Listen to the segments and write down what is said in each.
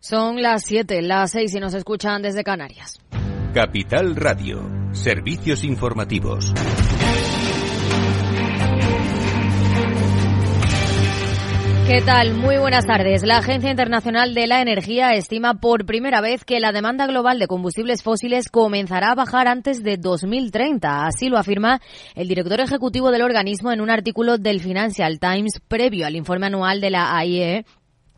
Son las 7, las 6 y nos escuchan desde Canarias. Capital Radio, servicios informativos. ¿Qué tal? Muy buenas tardes. La Agencia Internacional de la Energía estima por primera vez que la demanda global de combustibles fósiles comenzará a bajar antes de 2030. Así lo afirma el director ejecutivo del organismo en un artículo del Financial Times previo al informe anual de la AIE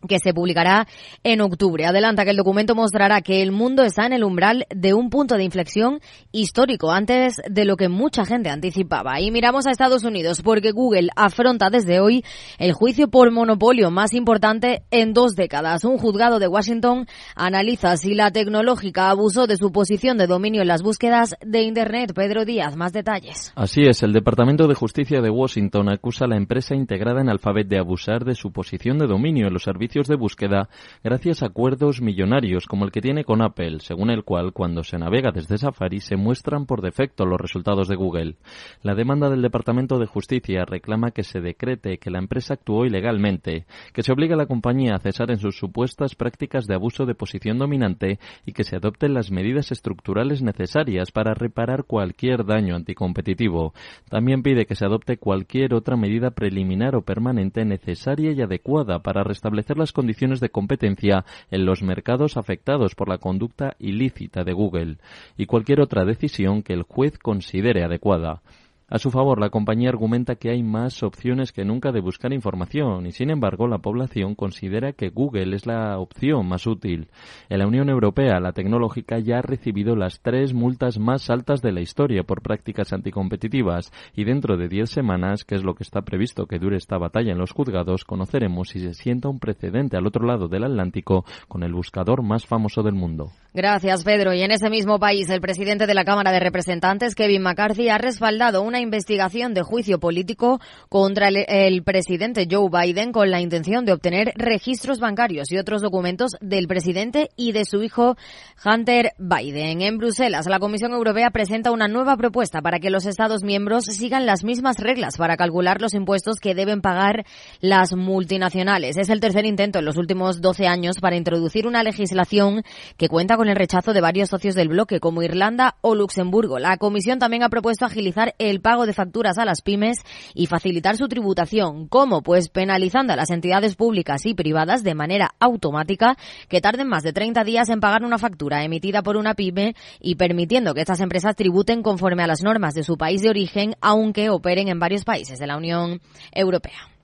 que se publicará en octubre. Adelanta que el documento mostrará que el mundo está en el umbral de un punto de inflexión histórico antes de lo que mucha gente anticipaba. Y miramos a Estados Unidos porque Google afronta desde hoy el juicio por monopolio más importante en dos décadas. Un juzgado de Washington analiza si la tecnológica abusó de su posición de dominio en las búsquedas de Internet. Pedro Díaz, más detalles. Así es, el Departamento de Justicia de Washington acusa a la empresa integrada en Alphabet de abusar de su posición de dominio en los servicios de búsqueda gracias a acuerdos millonarios como el que tiene con Apple, según el cual cuando se navega desde Safari se muestran por defecto los resultados de Google. La demanda del Departamento de Justicia reclama que se decrete que la empresa actuó ilegalmente, que se obligue a la compañía a cesar en sus supuestas prácticas de abuso de posición dominante y que se adopten las medidas estructurales necesarias para reparar cualquier daño anticompetitivo. También pide que se adopte cualquier otra medida preliminar o permanente necesaria y adecuada para restablecer las condiciones de competencia en los mercados afectados por la conducta ilícita de Google y cualquier otra decisión que el juez considere adecuada. A su favor, la compañía argumenta que hay más opciones que nunca de buscar información y, sin embargo, la población considera que Google es la opción más útil. En la Unión Europea, la tecnológica ya ha recibido las tres multas más altas de la historia por prácticas anticompetitivas y dentro de diez semanas, que es lo que está previsto que dure esta batalla en los juzgados, conoceremos si se sienta un precedente al otro lado del Atlántico con el buscador más famoso del mundo. Gracias, Pedro. Y en ese mismo país, el presidente de la Cámara de Representantes, Kevin McCarthy, ha respaldado una investigación de juicio político contra el, presidente Joe Biden con la intención de obtener registros bancarios y otros documentos del presidente y de su hijo Hunter Biden. En Bruselas, la Comisión Europea presenta una nueva propuesta para que los Estados miembros sigan las mismas reglas para calcular los impuestos que deben pagar las multinacionales. Es el tercer intento en los últimos 12 años para introducir una legislación que cuenta con el rechazo de varios socios del bloque, como Irlanda o Luxemburgo. La Comisión también ha propuesto agilizar el pago de facturas a las pymes y facilitar su tributación. ¿Cómo? Pues penalizando a las entidades públicas y privadas de manera automática que tarden más de 30 días en pagar una factura emitida por una pyme y permitiendo que estas empresas tributen conforme a las normas de su país de origen, aunque operen en varios países de la Unión Europea.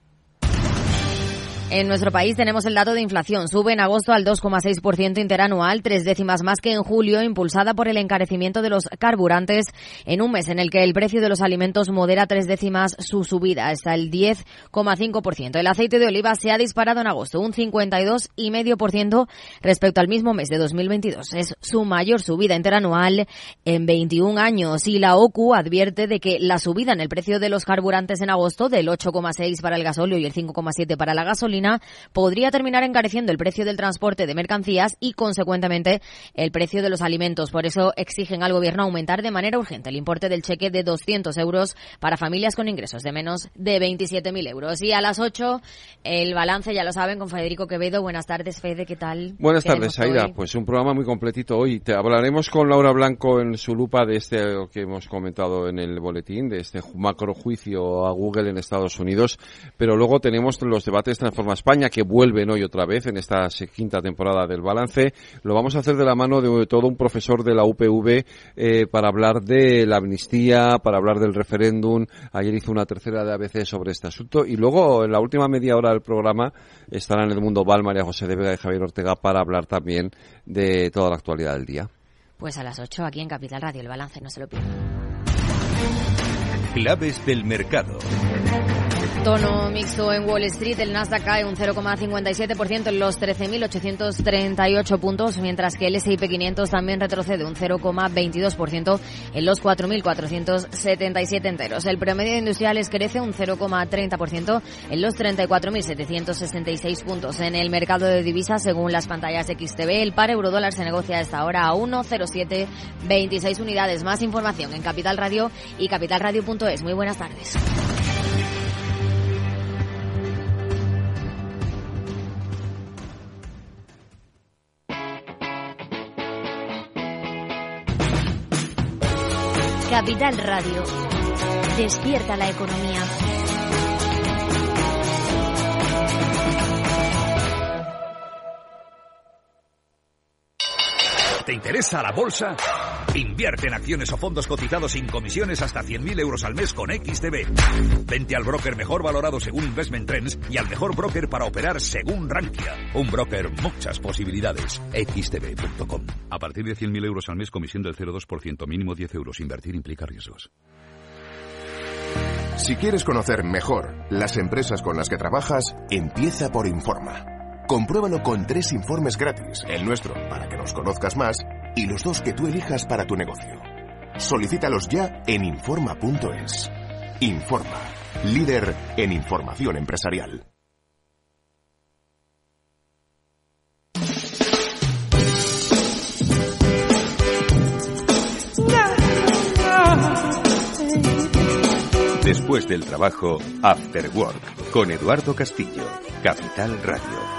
En nuestro país tenemos el dato de inflación. Sube en agosto al 2,6% interanual, tres décimas más que en julio, impulsada por el encarecimiento de los carburantes en un mes en el que el precio de los alimentos modera tres décimas su subida hasta el 10,5%. El aceite de oliva se ha disparado en agosto un 52,5% respecto al mismo mes de 2022. Es su mayor subida interanual en 21 años y la OCU advierte de que la subida en el precio de los carburantes en agosto del 8,6 para el gasóleo y el 5,7 para la gasolina podría terminar encareciendo el precio del transporte de mercancías y, consecuentemente, el precio de los alimentos. Por eso exigen al Gobierno aumentar de manera urgente el importe del cheque de 200 euros para familias con ingresos de menos de 27.000 euros. Y a las 8, el balance, ya lo saben, con Federico Quevedo. Buenas tardes, Fede, ¿qué tal? Buenas tardes, Aida. Pues un programa muy completito hoy. Te hablaremos con Laura Blanco en su lupa de este que hemos comentado en el boletín, de este macro juicio a Google en Estados Unidos. Pero luego tenemos los debates España, que vuelven hoy otra vez en esta quinta temporada del balance. Lo vamos a hacer de la mano de todo un profesor de la UPV eh, para hablar de la amnistía, para hablar del referéndum. Ayer hizo una tercera de ABC sobre este asunto. Y luego, en la última media hora del programa, estarán en el mundo Val, María José de Vega y Javier Ortega para hablar también de toda la actualidad del día. Pues a las 8 aquí en Capital Radio, el balance, no se lo pierdan. Claves del mercado. Tono mixto en Wall Street, el Nasdaq cae un 0,57% en los 13.838 puntos, mientras que el S&P 500 también retrocede un 0,22% en los 4.477 enteros. El promedio de industriales crece un 0,30% en los 34.766 puntos. En el mercado de divisas, según las pantallas de XTB, el par euro-dólar se negocia a esta hora a 1,0726 unidades. Más información en Capital Radio y capitalradio.es. Muy buenas tardes. Capital Radio. Despierta la economía. ¿Te interesa la bolsa? Invierte en acciones o fondos cotizados sin comisiones hasta 100.000 euros al mes con XTB. Vente al broker mejor valorado según Investment Trends y al mejor broker para operar según Rankia. Un broker, muchas posibilidades. XTB.com. A partir de 100.000 euros al mes, comisión del 0,2%, mínimo 10 euros. Invertir implica riesgos. Si quieres conocer mejor las empresas con las que trabajas, empieza por Informa. Compruébalo con tres informes gratis, el nuestro para que nos conozcas más y los dos que tú elijas para tu negocio. Solicítalos ya en Informa.es. Informa, líder en información empresarial. Después del trabajo, After Work, con Eduardo Castillo, Capital Radio.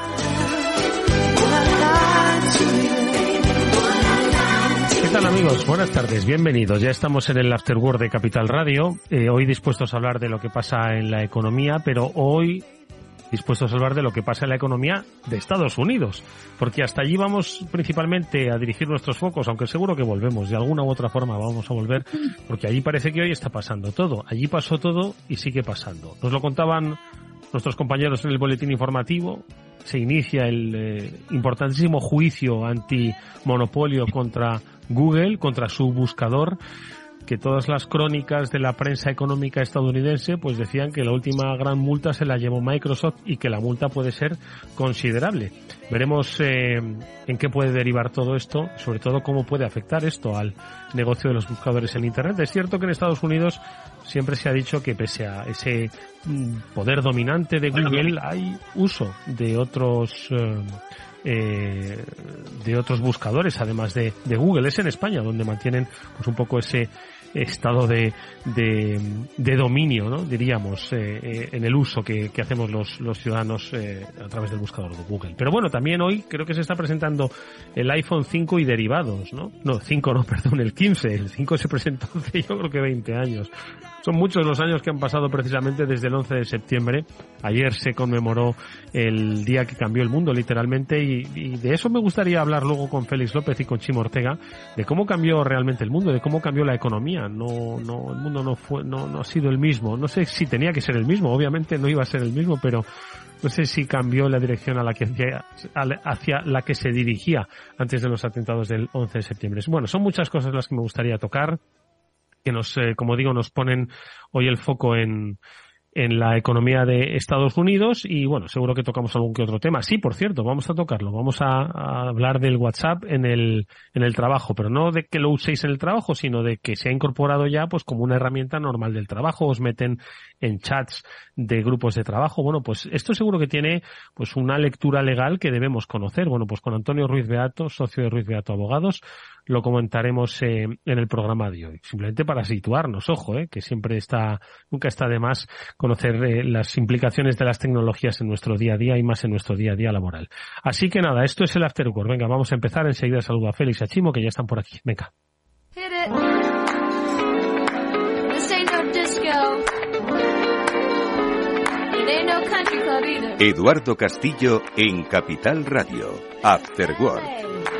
Tal amigos? Buenas tardes, bienvenidos. Ya estamos en el After Work de Capital Radio. Eh, hoy dispuestos a hablar de lo que pasa en la economía, pero hoy dispuestos a hablar de lo que pasa en la economía de Estados Unidos, porque hasta allí vamos principalmente a dirigir nuestros focos, aunque seguro que volvemos, de alguna u otra forma vamos a volver, porque allí parece que hoy está pasando todo, allí pasó todo y sigue pasando. Nos lo contaban nuestros compañeros en el boletín informativo, se inicia el eh, importantísimo juicio antimonopolio contra Google, contra su buscador, que todas las crónicas de la prensa económica estadounidense pues decían que la última gran multa se la llevó Microsoft y que la multa puede ser considerable. Veremos eh, en qué puede derivar todo esto, sobre todo cómo puede afectar esto al negocio de los buscadores en Internet. Es cierto que en Estados Unidos siempre se ha dicho que pese a ese mm, poder dominante de Google hay uso de otros eh, eh, de otros buscadores además de, de, Google. Es en España donde mantienen pues un poco ese estado de, de, dominio, ¿no? diríamos, eh, eh, en el uso que, que hacemos los, los ciudadanos eh, a través del buscador de Google. Pero bueno, también hoy creo que se está presentando el iPhone 5 y derivados, ¿no? No, 5 no, perdón, el 15. El 5 se presentó hace yo creo que 20 años. Son muchos los años que han pasado precisamente desde el 11 de septiembre. Ayer se conmemoró el día que cambió el mundo, literalmente, y, y, de eso me gustaría hablar luego con Félix López y con Chimo Ortega, de cómo cambió realmente el mundo, de cómo cambió la economía. No, no, el mundo no fue, no, no ha sido el mismo. No sé si tenía que ser el mismo, obviamente no iba a ser el mismo, pero no sé si cambió la dirección a la que hacia la que se dirigía antes de los atentados del 11 de septiembre. Bueno, son muchas cosas las que me gustaría tocar que nos, eh, como digo, nos ponen hoy el foco en, en la economía de Estados Unidos y bueno, seguro que tocamos algún que otro tema. Sí, por cierto, vamos a tocarlo. Vamos a, hablar del WhatsApp en el, en el trabajo, pero no de que lo uséis en el trabajo, sino de que se ha incorporado ya pues como una herramienta normal del trabajo. Os meten en chats de grupos de trabajo. Bueno, pues esto seguro que tiene pues una lectura legal que debemos conocer. Bueno, pues con Antonio Ruiz Beato, socio de Ruiz Beato Abogados, lo comentaremos eh, en el programa de hoy. Simplemente para situarnos, ojo, eh, que siempre está, nunca está de más conocer eh, las implicaciones de las tecnologías en nuestro día a día y más en nuestro día a día laboral. Así que nada, esto es el After Work. Venga, vamos a empezar. Enseguida saludo a Félix y a Chimo, que ya están por aquí. Venga. Eduardo Castillo en Capital Radio. After Work.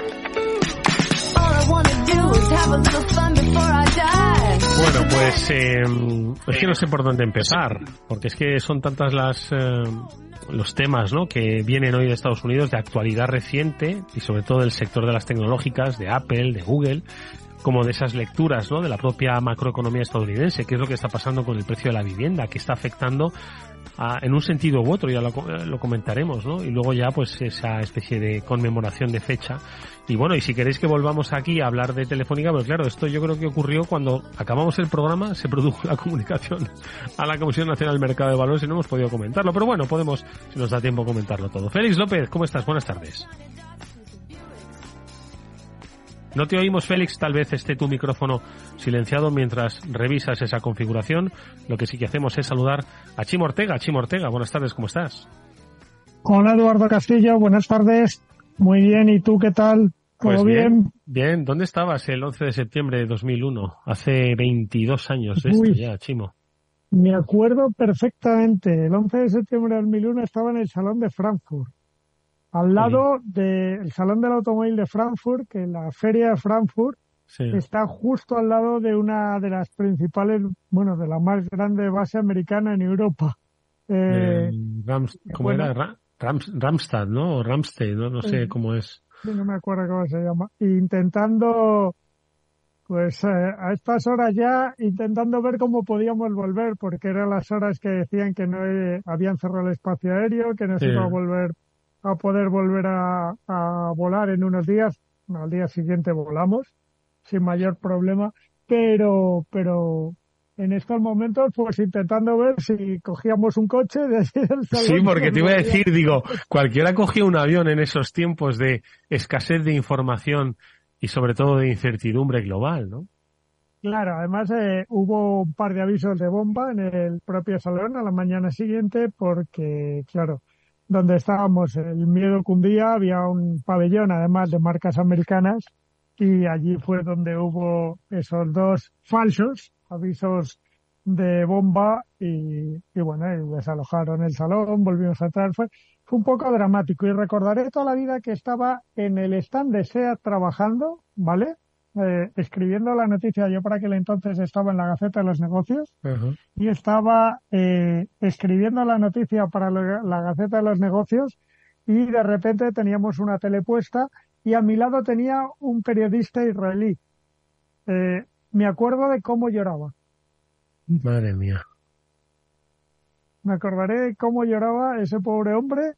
Bueno, pues eh, es que no sé por dónde empezar, porque es que son tantas las eh, los temas ¿no? que vienen hoy de Estados Unidos de actualidad reciente y sobre todo del sector de las tecnológicas, de Apple, de Google, como de esas lecturas ¿no? de la propia macroeconomía estadounidense, qué es lo que está pasando con el precio de la vivienda, que está afectando a, en un sentido u otro, ya lo, lo, comentaremos, ¿no? Y luego ya pues esa especie de conmemoración de fecha. Y bueno, y si queréis que volvamos aquí a hablar de Telefónica, pues claro, esto yo creo que ocurrió cuando acabamos el programa, se produjo la comunicación a la Comisión Nacional del Mercado de Valores y no hemos podido comentarlo. Pero bueno, podemos, si nos da tiempo, comentarlo todo. Félix López, ¿cómo estás? Buenas tardes. No te oímos, Félix. Tal vez esté tu micrófono silenciado mientras revisas esa configuración. Lo que sí que hacemos es saludar a Chimo Ortega. Chimo Ortega, buenas tardes, ¿cómo estás? Hola, Eduardo Castillo. Buenas tardes. Muy bien. ¿Y tú qué tal? Pues bien, bien. ¿Dónde estabas el 11 de septiembre de 2001? Hace 22 años de esto ya, Chimo. Me acuerdo perfectamente. El 11 de septiembre de 2001 estaba en el Salón de Frankfurt. Al lado del Salón del Automóvil de Frankfurt, que la Feria de Frankfurt está justo al lado de una de las principales, bueno, de la más grande base americana en Europa. Eh, ¿Cómo era? Ramstad, ¿no? O Ramstead, ¿no? No sé cómo es no me acuerdo cómo se llama, intentando, pues eh, a estas horas ya, intentando ver cómo podíamos volver, porque eran las horas que decían que no habían cerrado el espacio aéreo, que no se iba a volver a poder volver a, a volar en unos días. Al día siguiente volamos sin mayor problema, pero, pero en estos momentos, pues intentando ver si cogíamos un coche de allí del salón. Sí, porque te iba a decir, digo, cualquiera cogía un avión en esos tiempos de escasez de información y sobre todo de incertidumbre global, ¿no? Claro, además eh, hubo un par de avisos de bomba en el propio salón a la mañana siguiente porque, claro, donde estábamos el miedo cundía, había un pabellón además de marcas americanas y allí fue donde hubo esos dos falsos avisos de bomba y, y bueno, y desalojaron el salón, volvimos a entrar. Fue, fue un poco dramático y recordaré toda la vida que estaba en el stand de SEAT trabajando, ¿vale? Eh, escribiendo la noticia. Yo por aquel entonces estaba en la Gaceta de los Negocios y estaba eh, escribiendo la noticia para la Gaceta de los Negocios y de repente teníamos una telepuesta y a mi lado tenía un periodista israelí. Eh, me acuerdo de cómo lloraba. Madre mía. Me acordaré de cómo lloraba ese pobre hombre,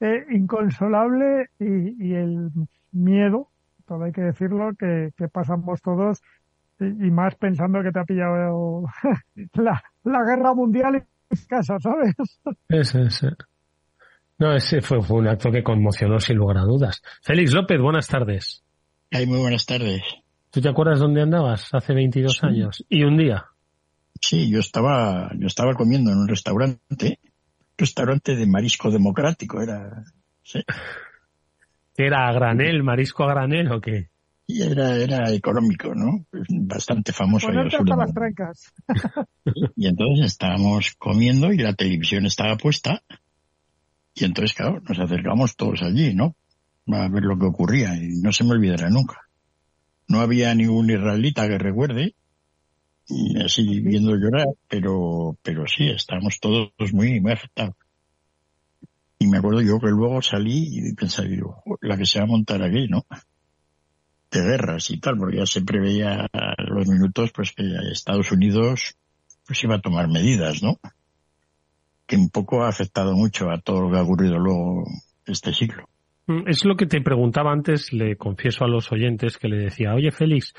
eh, inconsolable y, el miedo, todo hay que decirlo, que, pasamos todos y, más pensando que te ha pillado la, guerra mundial en casa, ¿sabes? Ese, ese. No, ese fue, fue un acto que conmocionó sin lugar a dudas. Félix López, buenas tardes. Ay, muy buenas tardes. ¿Tú te acuerdas dónde andabas hace 22 años? ¿Y un día? Sí, yo estaba, yo estaba comiendo en un restaurante, restaurante de marisco democrático, era, sí. ¿Era a granel, marisco a granel o qué? Y era, era económico, ¿no? Bastante famoso. las trancas. Y entonces estábamos comiendo y la televisión estaba puesta. Y entonces, claro, nos acercamos todos allí, ¿no? A ver lo que ocurría y no se me olvidará nunca no había ningún israelita que recuerde, y así viendo llorar, pero, pero sí, estábamos todos muy, muy afectados. Y me acuerdo yo que luego salí y pensé, digo, la que se va a montar aquí, ¿no? De guerras y tal, porque ya se preveía los minutos, pues que Estados Unidos, pues iba a tomar medidas, ¿no? Que un poco ha afectado mucho a todo lo que ha ocurrido luego este siglo. Mm, es lo que te preguntaba antes, le confieso a los oyentes que le decía, oye Félix,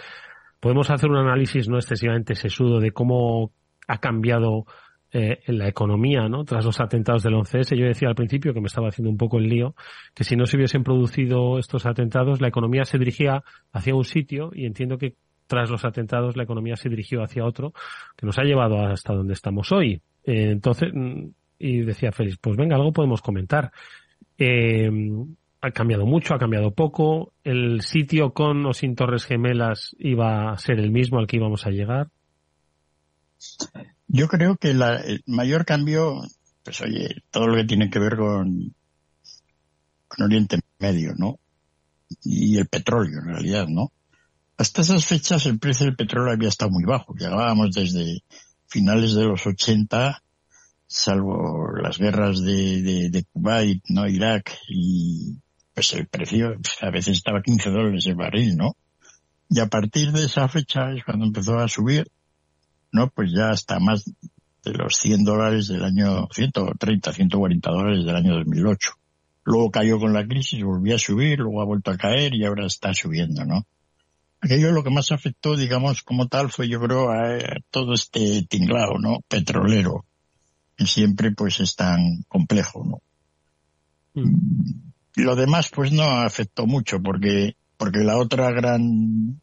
podemos hacer un análisis no excesivamente sesudo de cómo ha cambiado eh, la economía, ¿no? Tras los atentados del 11S, yo decía al principio que me estaba haciendo un poco el lío, que si no se hubiesen producido estos atentados, la economía se dirigía hacia un sitio y entiendo que tras los atentados la economía se dirigió hacia otro, que nos ha llevado hasta donde estamos hoy. Eh, entonces, mm, y decía Félix, pues venga, algo podemos comentar. Eh, ha cambiado mucho, ha cambiado poco. El sitio con o sin Torres Gemelas iba a ser el mismo al que íbamos a llegar. Yo creo que el mayor cambio, pues oye, todo lo que tiene que ver con, con Oriente Medio, ¿no? Y el petróleo, en realidad, ¿no? Hasta esas fechas el precio del petróleo había estado muy bajo. Llegábamos desde finales de los 80, salvo las guerras de, de, de Kuwait, ¿no? Irak y pues el precio a veces estaba 15 dólares el barril, ¿no? Y a partir de esa fecha es cuando empezó a subir, ¿no? Pues ya hasta más de los 100 dólares del año 130, 140 dólares del año 2008. Luego cayó con la crisis, volvió a subir, luego ha vuelto a caer y ahora está subiendo, ¿no? Aquello lo que más afectó, digamos, como tal, fue yo creo a, todo este tinglado, ¿no? Petrolero, que siempre pues es tan complejo, ¿no? Mm. Lo demás pues no afectó mucho porque, porque la otra gran,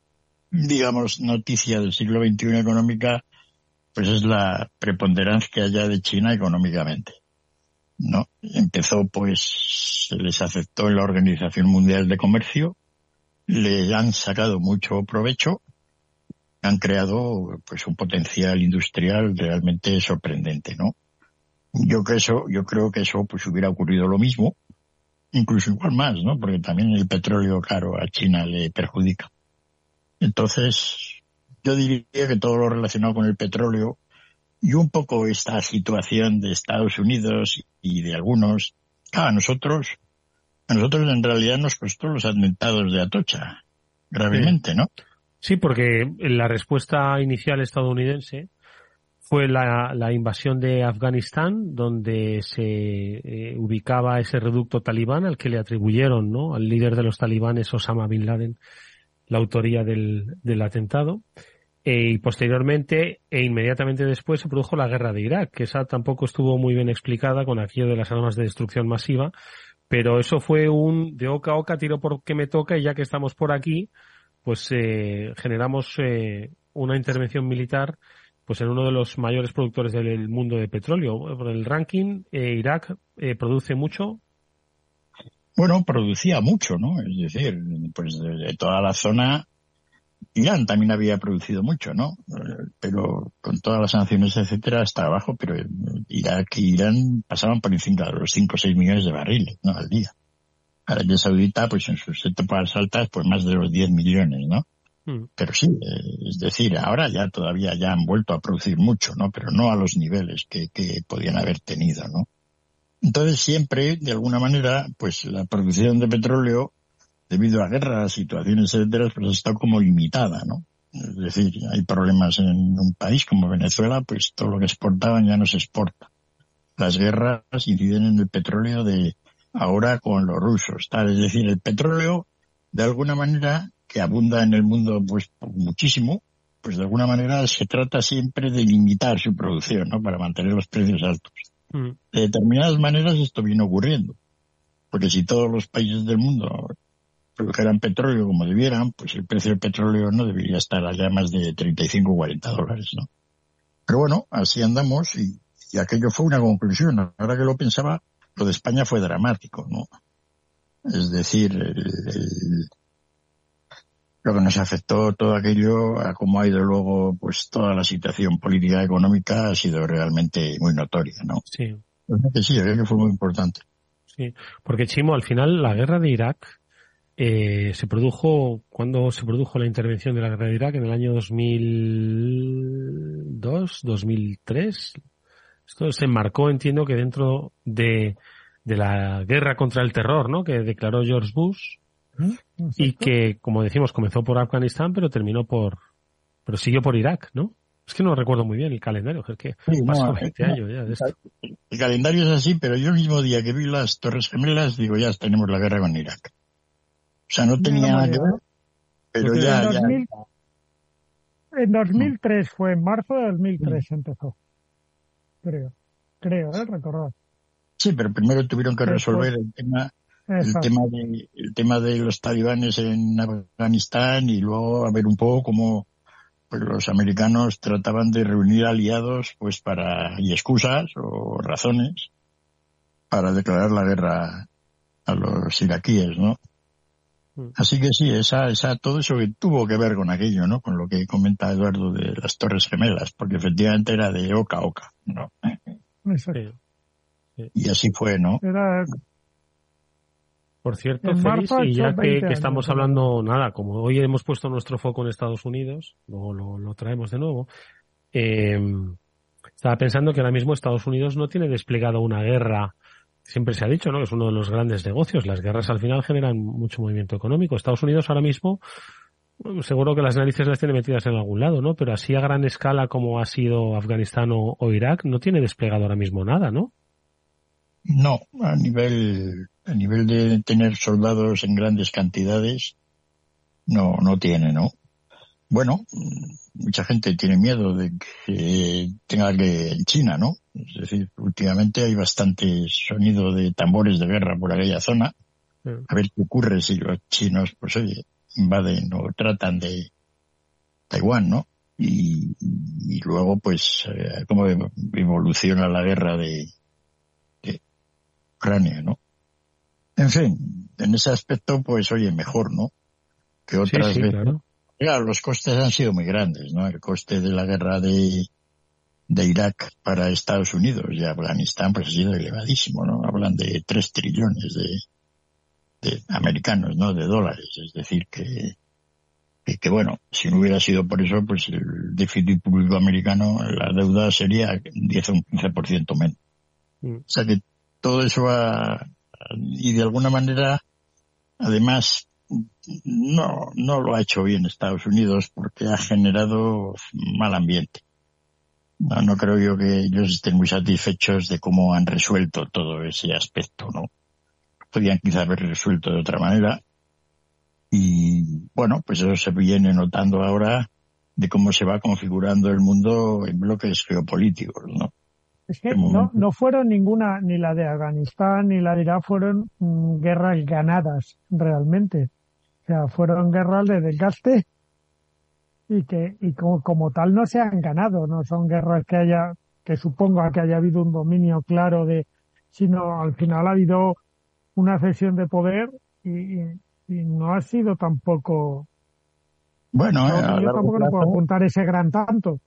digamos, noticia del siglo XXI económica pues es la preponderancia haya de China económicamente. ¿no? Empezó pues, se les aceptó en la Organización Mundial de Comercio, le han sacado mucho provecho, han creado pues un potencial industrial realmente sorprendente, ¿no? Yo creo eso, yo creo que eso pues hubiera ocurrido lo mismo, incluso igual más, ¿no? Porque también el petróleo caro a China le perjudica. Entonces, yo diría que todo lo relacionado con el petróleo y un poco esta situación de Estados Unidos y de algunos, a nosotros, a nosotros en realidad nos costó los atentados de Atocha, gravemente, ¿no? Sí, porque la respuesta inicial estadounidense fue la, invasión de Afganistán, donde se eh, ubicaba ese reducto talibán al que le atribuyeron, ¿no? Al líder de los talibanes, Osama Bin Laden, la autoría del, del atentado. E, y posteriormente e inmediatamente después se produjo la guerra de Irak, que esa tampoco estuvo muy bien explicada con aquello de las armas de destrucción masiva, pero eso fue un de oca a oca, tiro porque me toca y ya que estamos por aquí, pues eh, generamos eh, una intervención militar pues en uno de los mayores productores del mundo de petróleo. Por el ranking, eh, Irak produce mucho. Bueno, producía mucho, ¿no? Es decir, pues de toda la zona Irán también había producido mucho, ¿no? Pero con todas las sanciones, etcétera, hasta abajo, pero Irak y Irán pasaban por encima de los 5 o 6 millones de barriles, ¿no? Al día. Arabia Saudita, pues en sus etapas altas, pues más de los 10 millones, ¿no? Hmm. Pero sí, es decir, ahora ya todavía ya han vuelto a producir mucho, ¿no? Pero no a los niveles que, que podían haber tenido, ¿no? Entonces siempre, de alguna manera, pues la producción de petróleo debido a guerras, situaciones, etcétera, pues está como limitada, ¿no? Es decir, hay problemas en un país como Venezuela, pues todo lo que exportaban ya no se exporta. Las guerras inciden en el petróleo de ahora con los rusos, tal. Es decir, el petróleo, de alguna manera, que abunda en el mundo pues muchísimo, pues de alguna manera se trata siempre de limitar su producción, ¿no? Para mantener los precios altos. Mm. De determinadas maneras esto viene ocurriendo. Porque si todos los países del mundo produjeran petróleo como debieran, pues el precio del petróleo no debería estar allá más de 35 o 40 dólares, ¿no? Pero bueno, así andamos y, aquello fue una conclusión. Ahora que lo pensaba, lo de España fue dramático, ¿no? Es decir, lo que nos afectó todo aquello, a cómo ha ido luego, pues toda la situación política y económica ha sido realmente muy notoria, ¿no? Sí. sí, creo que fue muy importante. Sí, porque Chimo, al final la guerra de Irak eh, se produjo, cuando se produjo la intervención de la guerra de Irak? En el año 2002, 2003. Esto se enmarcó, entiendo que dentro de, de la guerra contra el terror, ¿no? Que declaró George Bush. Y que, como decimos, comenzó por Afganistán, pero terminó por, pero siguió por Irak, ¿no? Es que no recuerdo muy bien el calendario, es que pasó 20 años ya de esto. El calendario es así, pero yo el mismo día que vi las Torres Gemelas, digo, ya tenemos la guerra con Irak. O sea, no tenía nada que ver, pero ya, en, 2000, en 2003 fue, en marzo de 2003 empezó. Creo, creo, ¿eh? recordar. Sí, pero primero tuvieron que resolver el tema el tema de el tema de los talibanes en Afganistán y luego a ver un poco cómo pues los americanos trataban de reunir aliados pues para y excusas o razones para declarar la guerra a los iraquíes, ¿no? Mm. Así que sí, esa, esa, todo eso que tuvo que ver con aquello, ¿no? Con lo que comenta Eduardo de las Torres Gemelas, porque efectivamente era de oca a oca, ¿no? Y así fue, ¿no? Por cierto, Félix, y ya que, estamos hablando, nada, como hoy hemos puesto nuestro foco en Estados Unidos, luego lo, lo traemos de nuevo, eh, estaba pensando que ahora mismo Estados Unidos no tiene desplegado una guerra siempre se ha dicho, ¿no? Es uno de los grandes negocios. Las guerras al final generan mucho movimiento económico. Estados Unidos ahora mismo, seguro que las narices las tiene metidas en algún lado, ¿no? Pero así a gran escala como ha sido Afganistán o, Irak, no tiene desplegado ahora mismo nada, ¿no? No, a nivel, a nivel de tener soldados en grandes cantidades, no, no tiene, ¿no? Bueno, mucha gente tiene miedo de que tenga que en China, ¿no? Es decir, últimamente hay bastante sonido de tambores de guerra por aquella zona. A ver qué ocurre si los chinos, pues oye, invaden o tratan de Taiwán, ¿no? Y, luego, pues, eh, cómo evoluciona la guerra de, de Ucrania, ¿no? En fin, en ese aspecto, pues, oye, mejor, ¿no? que otras sí, veces. claro. Claro, los costes han sido muy grandes, ¿no? El coste de la guerra de, de Irak para Estados Unidos y Afganistán pues ha sido elevadísimo, ¿no? Hablan de 3 trillones de, de americanos, ¿no? De dólares. Es decir, que, que, que, bueno, si no hubiera sido por eso, pues el déficit público americano, la deuda sería 10 o un 15% menos. O sea que todo eso va, y de alguna manera, además, no, no lo ha hecho bien Estados Unidos porque ha generado mal ambiente. No, no creo yo que ellos estén muy satisfechos de cómo han resuelto todo ese aspecto, ¿no? Podrían quizá haber resuelto de otra manera. Y bueno, pues eso se viene notando ahora de cómo se va configurando el mundo en bloques geopolíticos, ¿no? Es que no, no fueron ninguna, ni la de Afganistán ni la de Irak fueron mm, guerras ganadas realmente. O sea, fueron guerras de desgaste y que y como, como tal no se han ganado, no son guerras que haya, que suponga que haya habido un dominio claro de, sino al final ha habido una cesión de poder y, y, y no ha sido tampoco. Bueno, no, a yo tampoco no puedo plazo- apuntar ese gran tanto.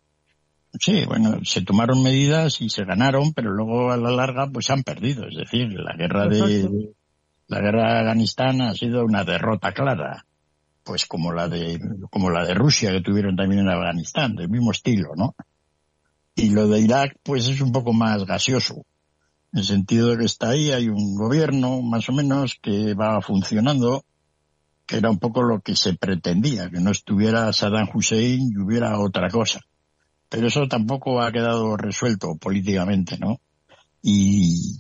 Sí, bueno, se tomaron medidas y se ganaron, pero luego a la larga pues han perdido. Es decir, la guerra Exacto. de la guerra de Afganistán ha sido una derrota clara, pues como la de como la de Rusia que tuvieron también en Afganistán, del mismo estilo, ¿no? Y lo de Irak pues es un poco más gaseoso, en el sentido de que está ahí, hay un gobierno más o menos que va funcionando, que era un poco lo que se pretendía, que no estuviera Saddam Hussein y hubiera otra cosa pero eso tampoco ha quedado resuelto políticamente, ¿no? Y,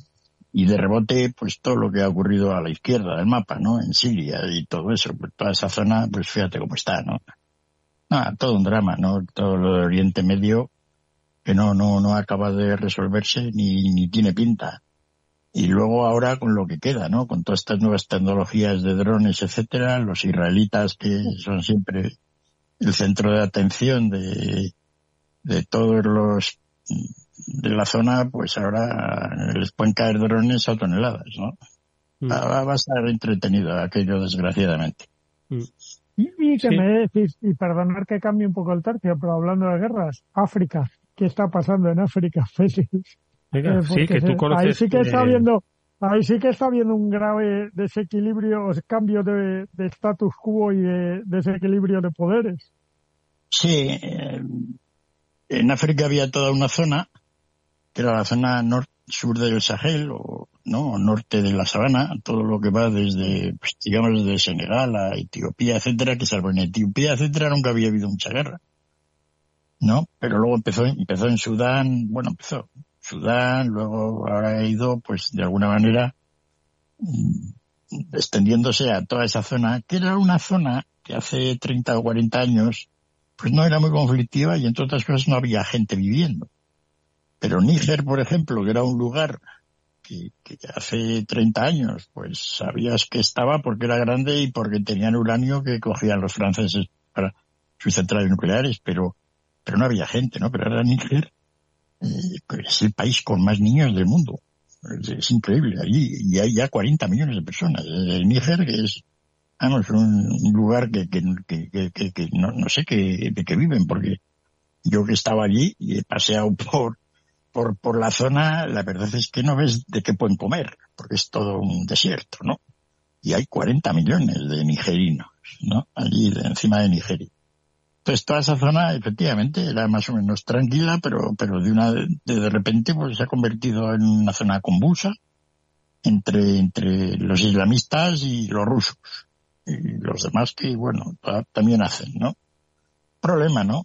y de rebote, pues todo lo que ha ocurrido a la izquierda del mapa, ¿no? En Siria y todo eso, pues toda esa zona, pues fíjate cómo está, ¿no? Nada, todo un drama, ¿no? Todo lo de Oriente Medio que no, no, no acaba de resolverse ni, ni tiene pinta. Y luego ahora con lo que queda, ¿no? Con todas estas nuevas tecnologías de drones, etcétera, los israelitas que son siempre el centro de atención de, de todos los de la zona, pues ahora les pueden caer drones a toneladas, ¿no? Va, va- va a estar entretenido aquello, desgraciadamente. Y, y que Sí. me decís, y perdonar que cambie un poco el tercio, pero hablando de guerras, África, ¿qué está pasando en África, Félix? Venga, Eh, sí, que tú conoces. Ahí sí que está eh, habiendo, ahí sí que está habiendo un grave desequilibrio, cambio de, de status quo y de desequilibrio de poderes. Sí, eh, en África había toda una zona, que era la zona nor-sur del Sahel, o no, norte de la sabana, todo lo que va desde, pues, digamos, desde Senegal a Etiopía, etcétera, que salvo en Etiopía, etcétera, nunca había habido mucha guerra. ¿No? Pero luego empezó, empezó en Sudán, bueno, empezó Sudán, luego ahora ha ido, pues, de alguna manera, mm, extendiéndose a toda esa zona, que era una zona que hace 30 o 40 años, pues no era muy conflictiva y entre otras cosas no había gente viviendo. Pero Níger, por ejemplo, que era un lugar que, hace 30 años, pues sabías que estaba porque era grande y porque tenían uranio que cogían los franceses para sus centrales nucleares, pero, pero no había gente, ¿no? Pero ahora Níger eh, es el país con más niños del mundo. Es, increíble allí y hay ya 40 millones de personas. El Níger que es vamos, un, lugar que, que- que- que no, no sé qué, de qué viven, porque yo que estaba allí y he paseado por, por, por la zona, la verdad es que no ves de qué pueden comer, porque es todo un desierto, ¿no? Y hay 40 millones de nigerinos, ¿no? Allí de- encima de Nigeria. Entonces toda esa zona efectivamente era más o menos tranquila, pero, pero de una, de, de repente pues se ha convertido en una zona convulsa entre, entre los islamistas y los rusos y los demás que, bueno, ta- también hacen, ¿no? Problema, ¿no?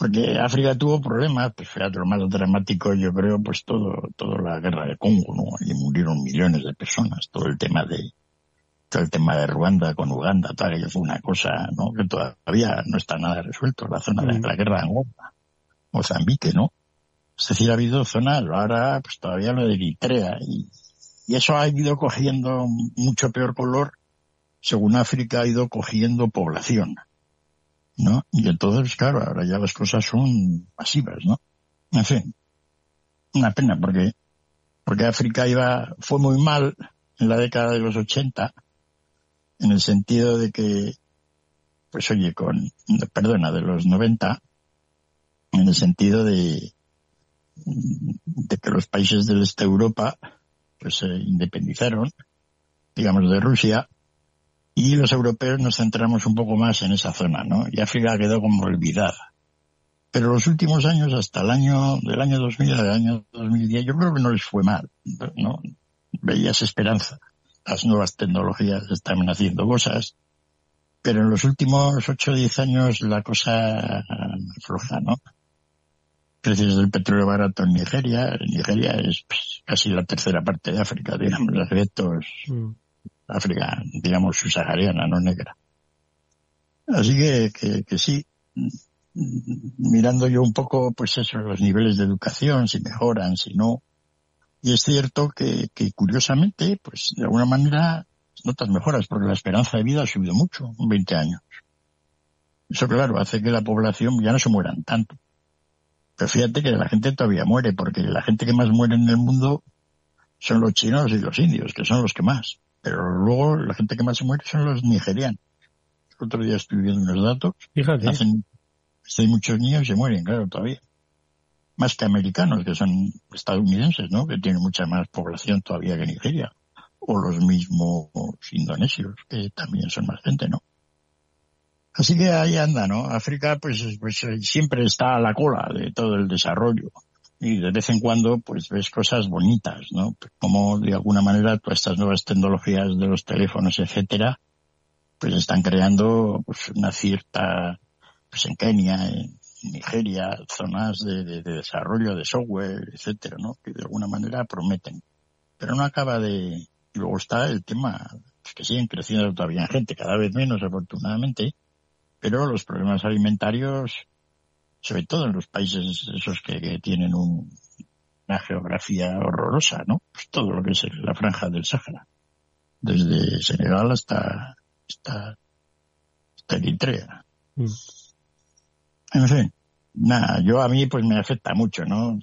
Porque África tuvo problemas, pues fíjate, lo más dramático yo creo, pues todo, toda la guerra de Congo, ¿no? Y murieron millones de personas, todo el tema de, todo el tema de Ruanda con Uganda, tal, que fue una cosa, ¿no? Que todavía no está nada resuelto, la zona de la guerra de Angola, Mozambique, ¿no? Es decir, ha habido zonas, ahora, pues todavía lo de Eritrea, y, y eso ha ido cogiendo mucho peor color según África ha ido cogiendo población, ¿no? Y entonces, claro, ahora ya las cosas son masivas, ¿no? En fin, una pena porque, porque África iba, fue muy mal en la década de los 80, en el sentido de que pues oye, con, perdona, de los 90, en el sentido de, de que los países del este de Europa pues se independizaron, digamos, de Rusia, y los europeos nos centramos un poco más en esa zona, ¿no? Y África quedó como olvidada. Pero los últimos años, hasta el año, del año 2000 al año 2010, yo creo que no les fue mal, ¿no? Veías esperanza. Las nuevas tecnologías estaban haciendo cosas, pero en los últimos 8 o 10 años la cosa floja, ¿no? Precios del petróleo barato en Nigeria. Nigeria es pues, casi la tercera parte de África, digamos, los efectos. África, digamos, subsahariana, no negra. Así que, que, sí, mirando yo un poco, pues eso, los niveles de educación, si mejoran, si no. Y es cierto que, que curiosamente, pues de alguna manera notas mejoras, porque la esperanza de vida ha subido mucho, 20 años. Eso, claro, hace que la población ya no se mueran tanto. Pero fíjate que la gente todavía muere, porque la gente que más muere en el mundo son los chinos y los indios, que son los que más. Pero luego la gente que más se muere son los nigerianos. El otro día estoy viendo unos datos. Fíjate. Hacen, hay muchos niños se mueren, claro, todavía. Más que americanos, que son estadounidenses, ¿no? Que tienen mucha más población todavía que Nigeria o los mismos indonesios, que también son más gente, ¿no? Así que ahí anda, ¿no? África, pues, pues siempre está a la cola de todo el desarrollo. Y de vez en cuando, pues ves cosas bonitas, ¿no? Como de alguna manera todas estas nuevas tecnologías de los teléfonos, etcétera, pues están creando pues una cierta, pues en Kenia, en Nigeria, zonas de, de desarrollo de software, etcétera, ¿no? Que de alguna manera prometen. Pero no acaba de, luego está el tema que siguen creciendo todavía en gente, cada vez menos afortunadamente, pero los problemas alimentarios, sobre todo en los países esos que, tienen una geografía horrorosa, ¿no? Pues todo lo que es la franja del Sáhara, desde Senegal hasta, hasta, Eritrea. Mm. En fin, nada, yo a mí pues me afecta mucho, ¿no?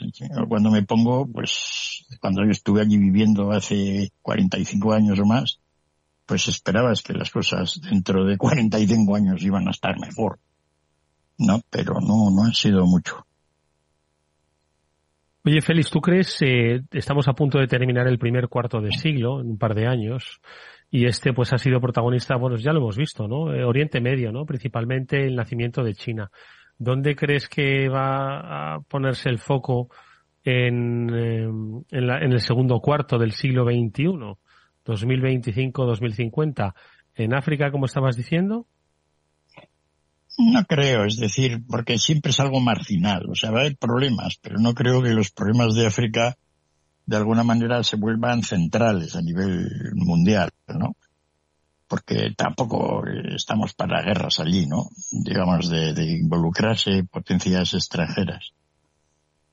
Cuando me pongo, pues cuando yo estuve allí viviendo hace 45 años o más, pues esperabas que las cosas dentro de 45 años iban a estar mejor. No, pero no, no han sido mucho. Oye, Félix, ¿tú crees, eh, estamos a punto de terminar el primer cuarto de siglo, en un par de años, y este pues ha sido protagonista, bueno, ya lo hemos visto, ¿no? Eh, Oriente Medio, ¿no? Principalmente el nacimiento de China. ¿Dónde crees que va a ponerse el foco en, eh, en, la, en el segundo cuarto del siglo XXI, 2025-2050? ¿En África, como estabas diciendo? No creo, es decir, porque siempre es algo marginal. O sea, va a haber problemas, pero no creo que los problemas de África de alguna manera se vuelvan centrales a nivel mundial, ¿no? porque tampoco estamos para guerras allí, ¿no? Digamos, de, involucrarse potencias extranjeras.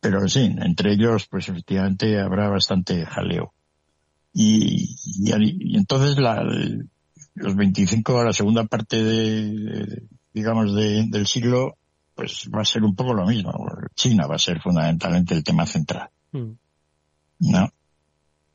Pero sí, entre ellos, pues efectivamente habrá bastante jaleo. Y, y, entonces la, los 25, la segunda parte de, digamos, del siglo, pues va a ser un poco lo mismo. China va a ser fundamentalmente el tema central. Mm. ¿No?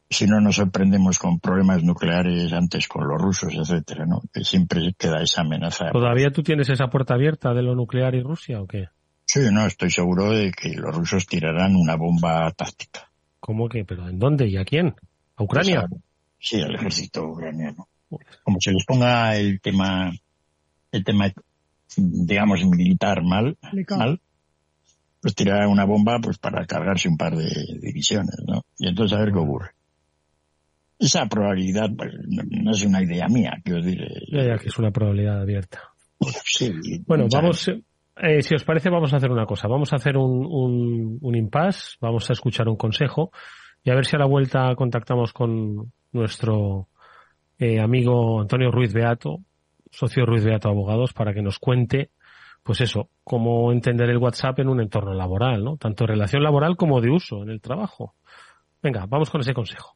si no nos sorprendemos con problemas nucleares antes con los rusos, etcétera, ¿no? Que siempre queda esa amenaza. ¿Todavía tú tienes esa puerta abierta de lo nuclear y Rusia o qué? Sí, no, estoy seguro de que los rusos tirarán una bomba táctica. ¿Cómo que? ¿Pero en dónde y a quién? ¿A Ucrania? Pues sí, al ejército ucraniano. Como se les ponga el tema, el tema, digamos, militar mal, mal, pues tirarán una bomba pues para cargarse un par de divisiones, ¿no? Y entonces a ver qué ocurre. Esa probabilidad pues, no es una idea mía, que os diré. Ya, que es una probabilidad abierta. Sí, bueno, vamos, eh, si os parece, vamos a hacer una cosa. Vamos a hacer un, un, un impasse, vamos a escuchar un consejo y a ver si a la vuelta contactamos con nuestro eh, amigo Antonio Ruiz Beato, socio Ruiz Beato Abogados, para que nos cuente, pues eso, cómo entender el WhatsApp en un entorno laboral, ¿no? Tanto en relación laboral como de uso en el trabajo. Venga, vamos con ese consejo.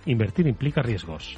Invertir implica riesgos.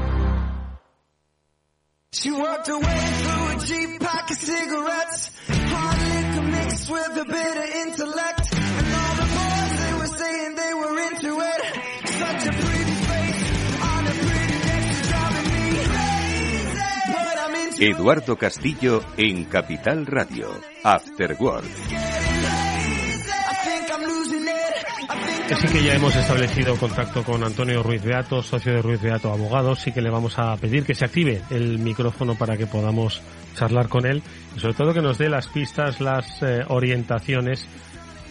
She walked away through a cheap pack of cigarettes, hard liquor mixed with a bitter intellect, and all the boys they were saying they were into it. Such a pretty face on a pretty neck, driving me crazy. But I'm into Eduardo Castillo en Capital Radio, After Work. Que sí que ya hemos establecido contacto con Antonio Ruiz Beato, socio de Ruiz Beato Abogados, sí que le vamos a pedir que se active el micrófono para que podamos charlar con él y sobre todo que nos dé las pistas, las eh, orientaciones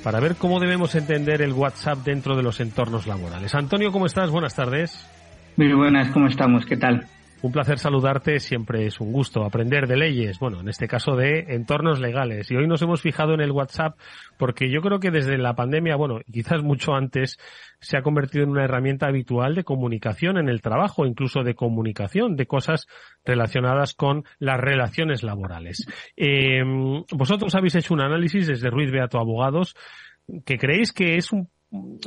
para ver cómo debemos entender el WhatsApp dentro de los entornos laborales. Antonio, ¿cómo estás? Buenas tardes. Muy buenas, ¿cómo estamos? ¿Qué tal? Un placer saludarte, siempre es un gusto aprender de leyes, bueno, en este caso de entornos legales. Y hoy nos hemos fijado en el WhatsApp porque yo creo que desde la pandemia, bueno, quizás mucho antes, se ha convertido en una herramienta habitual de comunicación en el trabajo, incluso de comunicación de cosas relacionadas con las relaciones laborales. Eh, vosotros habéis hecho un análisis desde Ruiz Beato Abogados que creéis que es un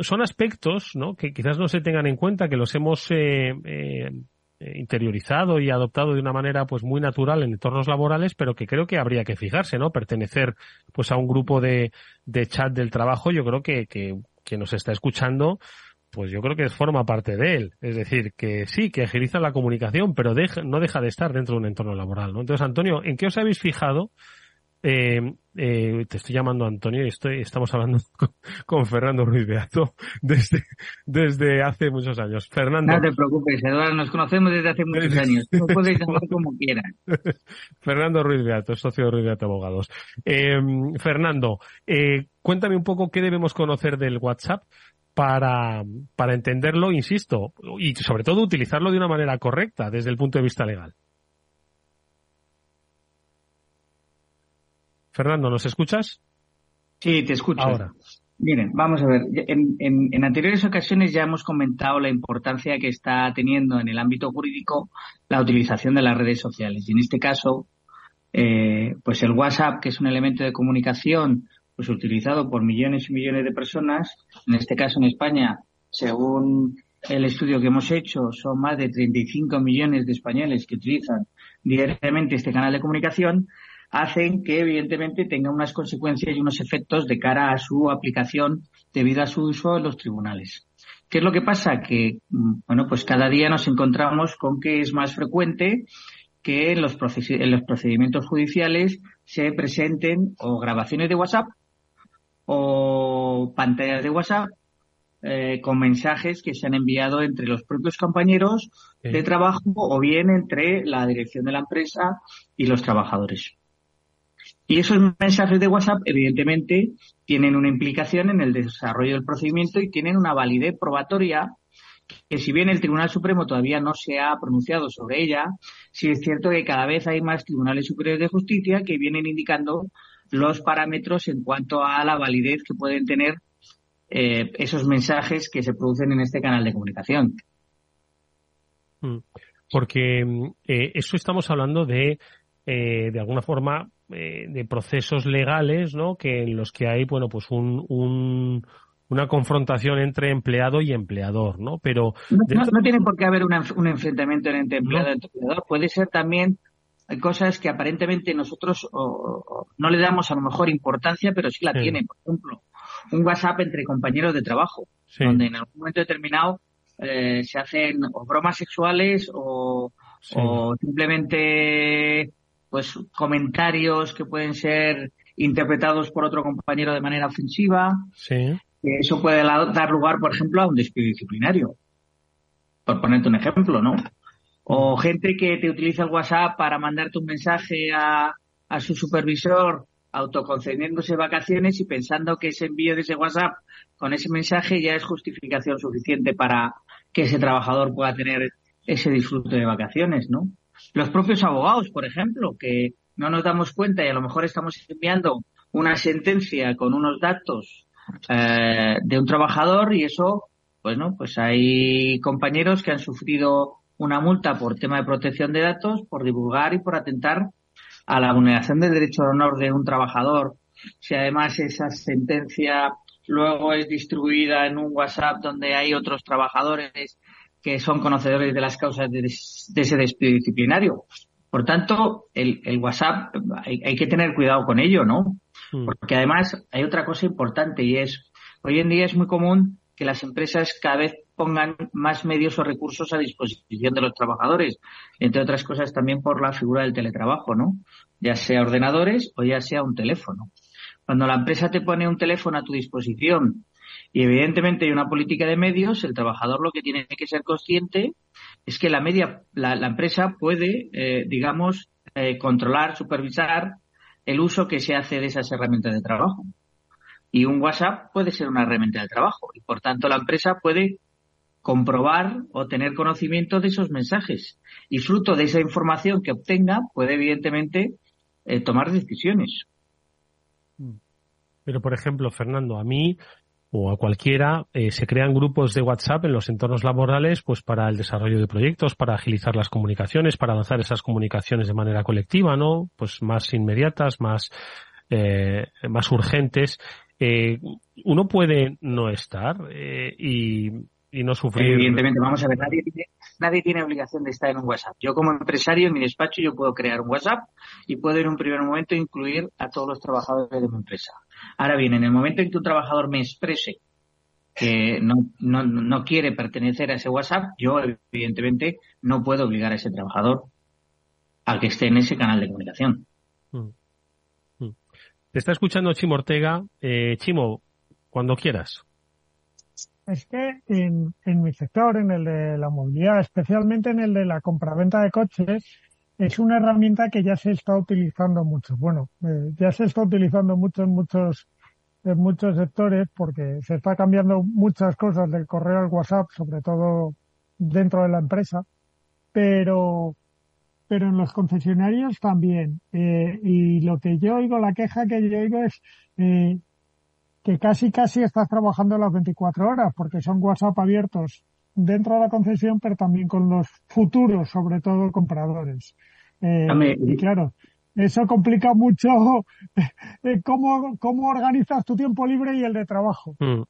son aspectos ¿no? que quizás no se tengan en cuenta, que los hemos eh, eh, interiorizado y adoptado de una manera pues muy natural en entornos laborales, pero que creo que habría que fijarse, ¿no? Pertenecer pues a un grupo de, de chat del trabajo, yo creo que, que, que nos está escuchando, pues yo creo que forma parte de él. Es decir, que sí, que agiliza la comunicación, pero deja, no deja de estar dentro de un entorno laboral, ¿no? Entonces, Antonio, ¿en qué os habéis fijado eh, eh, te estoy llamando Antonio y estoy, estamos hablando con, Fernando Ruiz Beato desde, desde hace muchos años. Fernando. No te preocupes, Eduardo, nos conocemos desde hace muchos años. Tú puedes llamar como quieras. Fernando Ruiz Beato, socio de Ruiz Beato Abogados. Eh, Fernando, eh, cuéntame un poco qué debemos conocer del WhatsApp para, para entenderlo, insisto, y sobre todo utilizarlo de una manera correcta desde el punto de vista legal. Fernando, ¿nos escuchas? Sí, te escucho. Ahora. Miren, vamos a ver. En, anteriores ocasiones ya hemos comentado la importancia que está teniendo en el ámbito jurídico la utilización de las redes sociales. Y en este caso, eh, pues el WhatsApp, que es un elemento de comunicación pues utilizado por millones y millones de personas, en este caso en España, según el estudio que hemos hecho, son más de 35 millones de españoles que utilizan diariamente este canal de comunicación, hacen que evidentemente tenga unas consecuencias y unos efectos de cara a su aplicación debido a su uso en los tribunales. ¿Qué es lo que pasa? Que, mm, bueno, pues cada día nos encontramos con que es más frecuente que en los, en los procedimientos judiciales se presenten o grabaciones de WhatsApp o pantallas de WhatsApp eh, con mensajes que se han enviado entre los propios compañeros de trabajo o bien entre la dirección de la empresa y los trabajadores. Y esos mensajes de WhatsApp, evidentemente, tienen una implicación en el desarrollo del procedimiento y tienen una validez probatoria que si bien el Tribunal Supremo todavía no se ha pronunciado sobre ella, sí es cierto que cada vez hay más tribunales superiores de justicia que vienen indicando los parámetros en cuanto a la validez que pueden tener eh, esos mensajes que se producen en este canal de comunicación. Mm. Porque eh, eso estamos hablando de, eh, de alguna forma, eh, de procesos legales, ¿no? Que en los que hay, bueno, pues un, un una confrontación entre empleado y empleador, ¿no? Pero no, tiene por qué haber un enfrentamiento entre empleado y empleador. Puede ser también cosas que aparentemente nosotros no le damos a lo mejor importancia, pero sí la tienen. Por ejemplo, un WhatsApp entre compañeros de trabajo, donde en algún momento determinado eh, se hacen o bromas sexuales o, o simplemente pues comentarios que pueden ser interpretados por otro compañero de manera ofensiva. Sí. Eso puede dar lugar, por ejemplo, a un despido disciplinario. Por ponerte un ejemplo, ¿no? O gente que te utiliza el WhatsApp para mandarte un mensaje a, a su supervisor autoconcediéndose vacaciones y pensando que ese envío de ese WhatsApp con ese mensaje ya es justificación suficiente para que ese trabajador pueda tener ese disfrute de vacaciones, ¿no? Los propios abogados, por ejemplo, que no nos damos cuenta y a lo mejor estamos enviando una sentencia con unos datos eh, de un trabajador y eso, pues no, pues hay compañeros que han sufrido una multa por tema de protección de datos, por divulgar y por atentar a la vulneración del derecho de honor de un trabajador. Si además esa sentencia luego es distribuida en un WhatsApp donde hay otros trabajadores que son conocedores de las causas de, ese despido disciplinario. Por tanto, el, WhatsApp hay, que tener cuidado con ello, ¿no? Mm. Porque además hay otra cosa importante y es, hoy en día es muy común que las empresas cada vez pongan más medios o recursos a disposición de los trabajadores, entre otras cosas también por la figura del teletrabajo, ¿no? Ya sea ordenadores o ya sea un teléfono. Cuando la empresa te pone un teléfono a tu disposición y evidentemente hay una política de medios, el trabajador lo que tiene que ser consciente es que la media, la, empresa puede, eh, digamos, eh, controlar, supervisar el uso que se hace de esas herramientas de trabajo. Y un WhatsApp puede ser una herramienta de trabajo y por tanto la empresa puede comprobar o tener conocimiento de esos mensajes y fruto de esa información que obtenga puede evidentemente eh, tomar decisiones. Pero por ejemplo, Fernando, a mí o a cualquiera eh, se crean grupos de WhatsApp en los entornos laborales pues para el desarrollo de proyectos, para agilizar las comunicaciones, para avanzar esas comunicaciones de manera colectiva, ¿no? Pues más inmediatas, más eh, más urgentes eh, uno puede no estar eh, y, no sufrir. Evidentemente, vamos a ver, nadie tiene, nadie tiene obligación de estar en un WhatsApp. Yo como empresario en mi despacho yo puedo crear un WhatsApp y puedo en un primer momento incluir a todos los trabajadores de mi empresa. Ahora bien, en el momento en que un trabajador me exprese que no, no, no quiere pertenecer a ese WhatsApp, yo evidentemente no puedo obligar a ese trabajador a que esté en ese canal de comunicación. Mm. Te está escuchando Chimo Ortega. Eh, Chimo, cuando quieras. Es que en, en mi sector, en el de la movilidad, especialmente en el de la compraventa de coches, es una herramienta que ya se está utilizando mucho. Bueno, eh, ya se está utilizando mucho en muchos en muchos sectores porque se está cambiando muchas cosas del correo al WhatsApp, sobre todo dentro de la empresa, pero pero en los concesionarios también. Eh, y lo que yo oigo, la queja que yo oigo es eh, que casi casi estás trabajando las 24 horas, porque son WhatsApp abiertos dentro de la concesión, pero también con los futuros, sobre todo compradores. Eh, y claro, eso complica mucho cómo, cómo organizas tu tiempo libre y el de trabajo. Mm.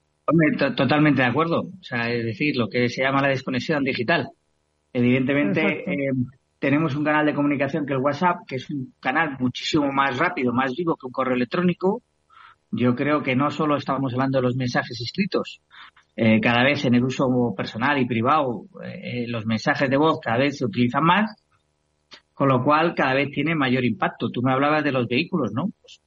totalmente de acuerdo. O sea, es decir, lo que se llama la desconexión digital. Evidentemente, tenemos un canal de comunicación que es el WhatsApp, que es un canal muchísimo más rápido, más vivo que un correo electrónico. Yo creo que no solo estamos hablando de los mensajes escritos, eh, cada vez en el uso personal y privado, eh, los mensajes de voz cada vez se utilizan más, con lo cual cada vez tiene mayor impacto. Tú me hablabas de los vehículos, ¿no? Pues,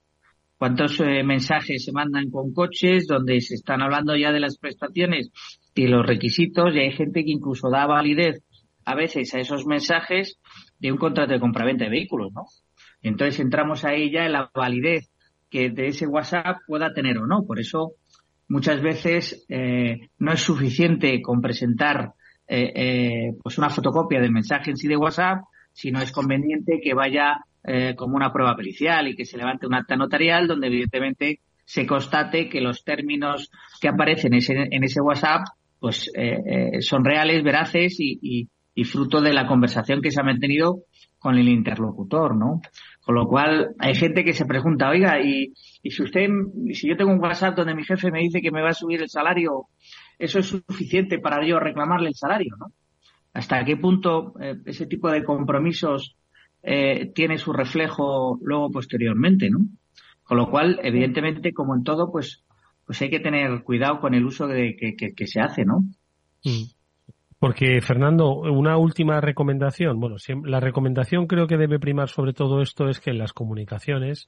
¿Cuántos eh, mensajes se mandan con coches donde se están hablando ya de las prestaciones y los requisitos y hay gente que incluso da validez a veces a esos mensajes de un contrato de compraventa de vehículos, ¿no? Entonces entramos ahí ya en la validez que de ese WhatsApp pueda tener o no. Por eso muchas veces eh, no es suficiente con presentar eh, eh, pues una fotocopia del mensaje en sí de WhatsApp, sino es conveniente que vaya como una prueba pericial y que se levante un acta notarial donde evidentemente se constate que los términos que aparecen en ese, WhatsApp pues son reales, veraces y fruto de la conversación que se ha mantenido con el interlocutor, ¿no? Con lo cual, hay gente que se pregunta, oiga, y, y si usted, si yo tengo un WhatsApp donde mi jefe me dice que me va a subir el salario, ¿eso es suficiente para yo reclamarle el salario, no? ¿Hasta qué punto eh, ese tipo de compromisos eh, tiene su reflejo luego posteriormente, ¿no? Con lo cual, evidentemente, como en todo, pues, pues hay que tener cuidado con el uso de que, que, se hace, ¿no? Mm. Porque, Fernando, una última recomendación. Bueno, la recomendación creo que debe primar sobre todo esto es que en las comunicaciones,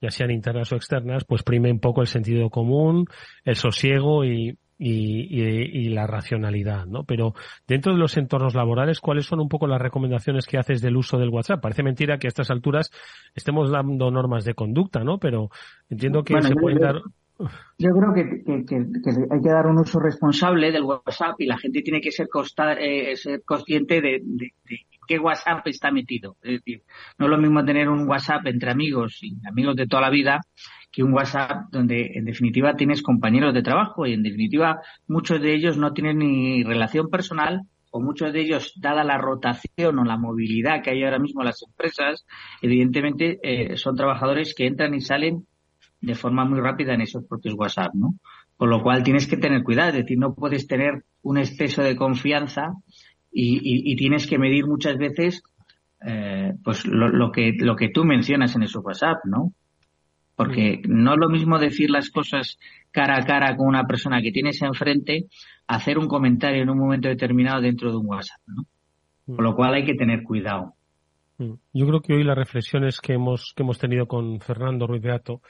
ya sean internas o externas, pues prime un poco el sentido común, el sosiego y, y, la racionalidad, ¿no? Pero dentro de los entornos laborales, ¿cuáles son un poco las recomendaciones que haces del uso del WhatsApp? Parece mentira que a estas alturas estemos dando normas de conducta, ¿no? Pero entiendo que se pueden dar... Yo creo que, hay que dar un uso responsable del WhatsApp y la gente tiene que ser, eh, consciente de, qué WhatsApp está metido. Es decir, no es lo mismo tener un WhatsApp entre amigos y amigos de toda la vida que un WhatsApp donde en definitiva tienes compañeros de trabajo y en definitiva muchos de ellos no tienen ni relación personal o muchos de ellos, dada la rotación o la movilidad que hay ahora mismo en las empresas, evidentemente eh, son trabajadores que entran y salen de forma muy rápida en esos propios WhatsApp, ¿no? Con lo cual tienes que tener cuidado, es decir, no puedes tener un exceso de confianza y, tienes que medir muchas veces eh, pues lo, lo, que lo que tú mencionas en esos WhatsApp, ¿no? Porque no es lo mismo decir las cosas cara a cara con una persona que tienes enfrente, hacer un comentario en un momento determinado dentro de un WhatsApp, ¿no? Con lo cual hay que tener cuidado. Yo creo que hoy las reflexiones que hemos, que hemos tenido con Fernando Ruiz Beato,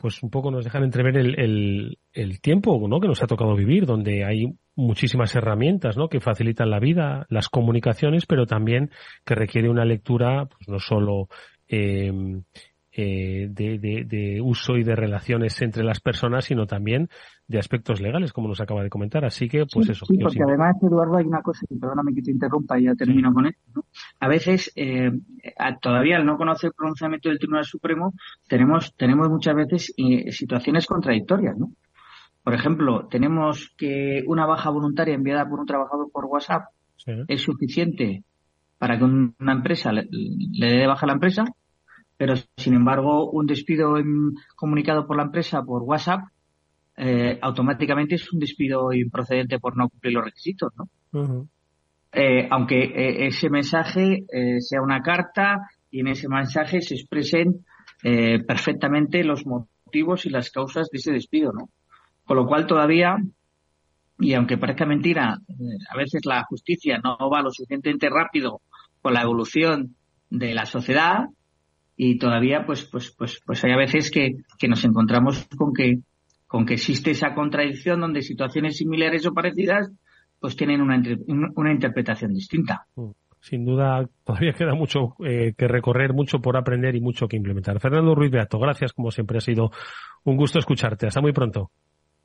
pues un poco nos dejan entrever el, el, tiempo ¿no? que nos ha tocado vivir, donde hay muchísimas herramientas ¿no? que facilitan la vida, las comunicaciones, pero también que requiere una lectura, pues no solo eh, eh, de, de, uso y de relaciones entre las personas, sino también de aspectos legales, como nos acaba de comentar. Así que, pues eso. Sí, porque además, Eduardo, hay una cosa, y perdóname que te interrumpa y ya termino con esto. A veces, eh, todavía al no conocer el pronunciamiento del Tribunal Supremo, tenemos, tenemos muchas veces eh, situaciones contradictorias, ¿no? Por ejemplo, tenemos que una baja voluntaria enviada por un trabajador por WhatsApp es suficiente para que una empresa le, le dé de baja a la empresa pero sin embargo un despido comunicado por la empresa por WhatsApp eh, automáticamente es un despido improcedente por no cumplir los requisitos, ¿no? Eh, aunque eh, ese mensaje sea una carta y en ese mensaje se expresen perfectamente los motivos y las causas de ese despido, ¿no? Con lo cual todavía, y aunque parezca mentira, a veces la justicia no va lo suficientemente rápido con la evolución de la sociedad, y todavía pues pues pues pues hay a veces que, que nos encontramos con que con que existe esa contradicción donde situaciones similares o parecidas pues tienen una, una interpretación distinta. Mm, sin duda, todavía queda mucho eh, que recorrer, mucho por aprender y mucho que implementar. Fernando Ruiz Beato, gracias como siempre. Ha sido un gusto escucharte. Hasta muy pronto.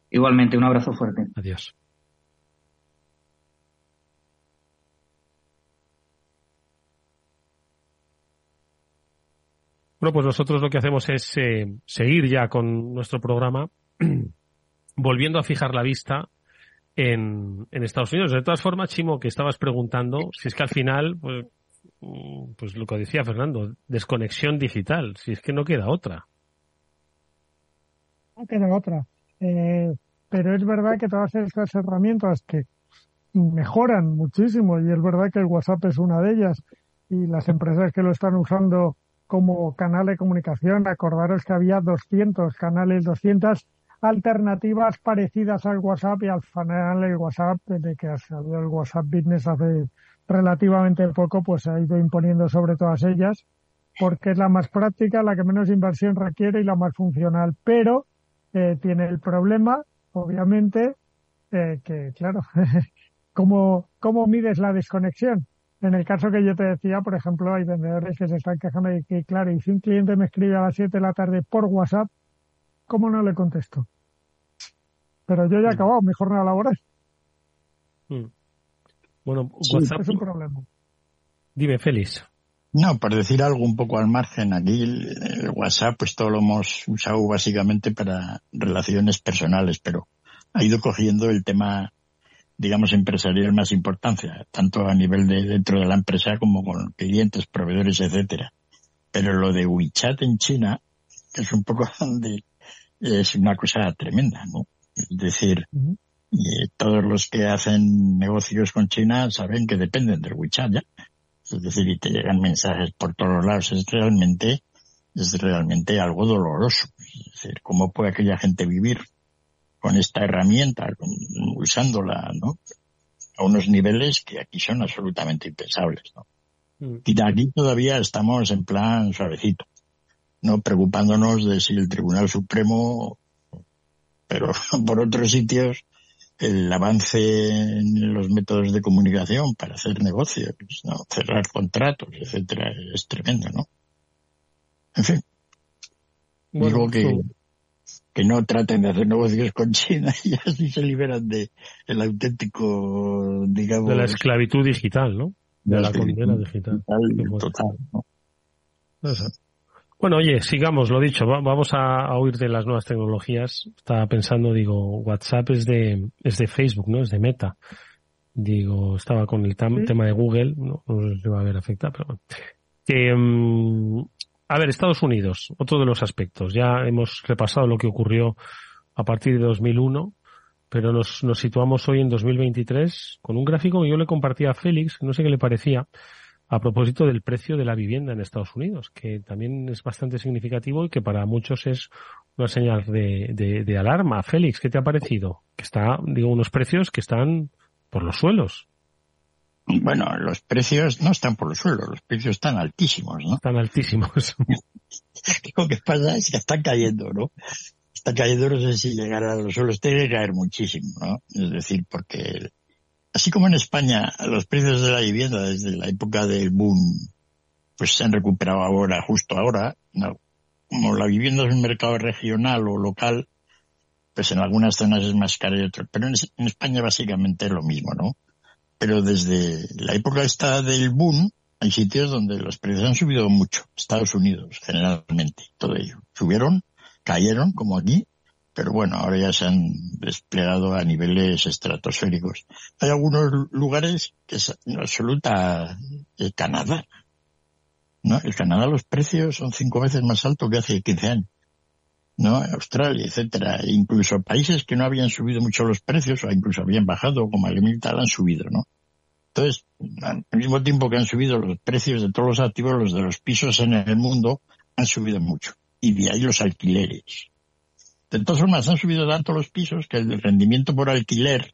Igualmente, un abrazo fuerte. Adiós. Bueno, pues nosotros lo que hacemos es eh, seguir ya con nuestro programa, volviendo a fijar la vista en, Estados Unidos. De todas formas, Chimo, que estabas preguntando, si es que al final, pues, mm, pues lo que decía Fernando, desconexión digital, si es que no queda otra. No queda otra. Eh, pero es verdad que todas estas herramientas que mejoran muchísimo, y es verdad que el WhatsApp es una de ellas, y las empresas que lo están usando como canal de comunicación. Acordaros que había 200 canales, 200 alternativas parecidas al WhatsApp y al final el WhatsApp, desde que ha salido el WhatsApp Business hace relativamente poco, pues se ha ido imponiendo sobre todas ellas porque es la más práctica, la que menos inversión requiere y la más funcional. Pero eh, tiene el problema, obviamente, eh, que claro, ¿cómo, ¿cómo mides la desconexión? En el caso que yo te decía, por ejemplo, hay vendedores que se están quejando de que, claro, y si un cliente me escribe a las 7 de la tarde por WhatsApp, ¿cómo no le contesto? Pero yo ya he mm. acabado mi jornada laboral. Mm. Bueno, WhatsApp es un problema. Dime, Félix. No, por decir algo un poco al margen, aquí el, WhatsApp pues todo lo hemos usado básicamente para relaciones personales, pero ha ido cogiendo el tema digamos, empresarial más importancia, tanto a nivel de dentro de la empresa como con clientes, proveedores, etcétera. Pero lo de WeChat en China es un poco donde es una cosa tremenda, ¿no? Es decir, todos los que hacen negocios con China saben que dependen del WeChat ya. Es decir, y te llegan mensajes por todos lados. Es realmente, es realmente algo doloroso. Es decir, ¿cómo puede aquella gente vivir con esta herramienta, usándola, ¿no? A unos niveles que aquí son absolutamente impensables, ¿no? Mm. Y aquí todavía estamos en plan suavecito, no preocupándonos de si el Tribunal Supremo, pero por otros sitios, el avance en los métodos de comunicación para hacer negocios, ¿no? cerrar contratos, etcétera, es tremendo, ¿no? En fin. Digo que, que no traten de hacer negocios con China y así se liberan de el auténtico, digamos... De la esclavitud digital, ¿no? De, la condena digital. Total, Bueno, oye, sigamos, lo dicho, vamos a, a, oír de las nuevas tecnologías. Estaba pensando, digo, WhatsApp es de, es de Facebook, ¿no? Es de Meta. Digo, estaba con el tema de Google, no, no se va a ver afectado, pero bueno. Que, um, a ver, Estados Unidos, otro de los aspectos. Ya hemos repasado lo que ocurrió a partir de 2001 pero nos, nos situamos hoy en 2023 con un gráfico que yo le compartía a Félix, no sé qué le parecía, a propósito del precio de la vivienda en Estados Unidos, que también es bastante significativo y que para muchos es una señal de, de, de alarma. Félix, ¿qué te ha parecido? Que está, digo, unos precios que están por los suelos. Bueno, los precios no están por los suelos, los precios están altísimos, ¿no? Están altísimos. Lo que pasa es que están cayendo, ¿no? está cayendo, no sé si llegará a los suelos, tiene que caer muchísimo, ¿no? Es decir, porque así como en España los precios de la vivienda desde la época del boom pues se han recuperado ahora, justo ahora, ¿no? como la vivienda es un mercado regional o local, pues en algunas zonas es más caro y otras, pero en España básicamente es lo mismo, ¿no? Pero desde la época esta del boom, hay sitios donde los precios han subido mucho. Estados Unidos, generalmente, todo ello. Subieron cayeron, como aquí, pero bueno, ahora ya se han desplegado a niveles estratosféricos. Hay algunos lugares que es en absoluta el Canadá. ¿no? El Canadá los precios son cinco veces más altos que hace 15 años. ¿No? Australia, etcétera. E incluso países que no habían subido mucho los precios o incluso habían bajado, como Alemania y han subido, ¿no? Entonces, al mismo tiempo que han subido los precios de todos los activos, los de los pisos en el mundo han subido mucho y de ahí los alquileres. De todas formas, han subido tanto los pisos que el rendimiento por alquiler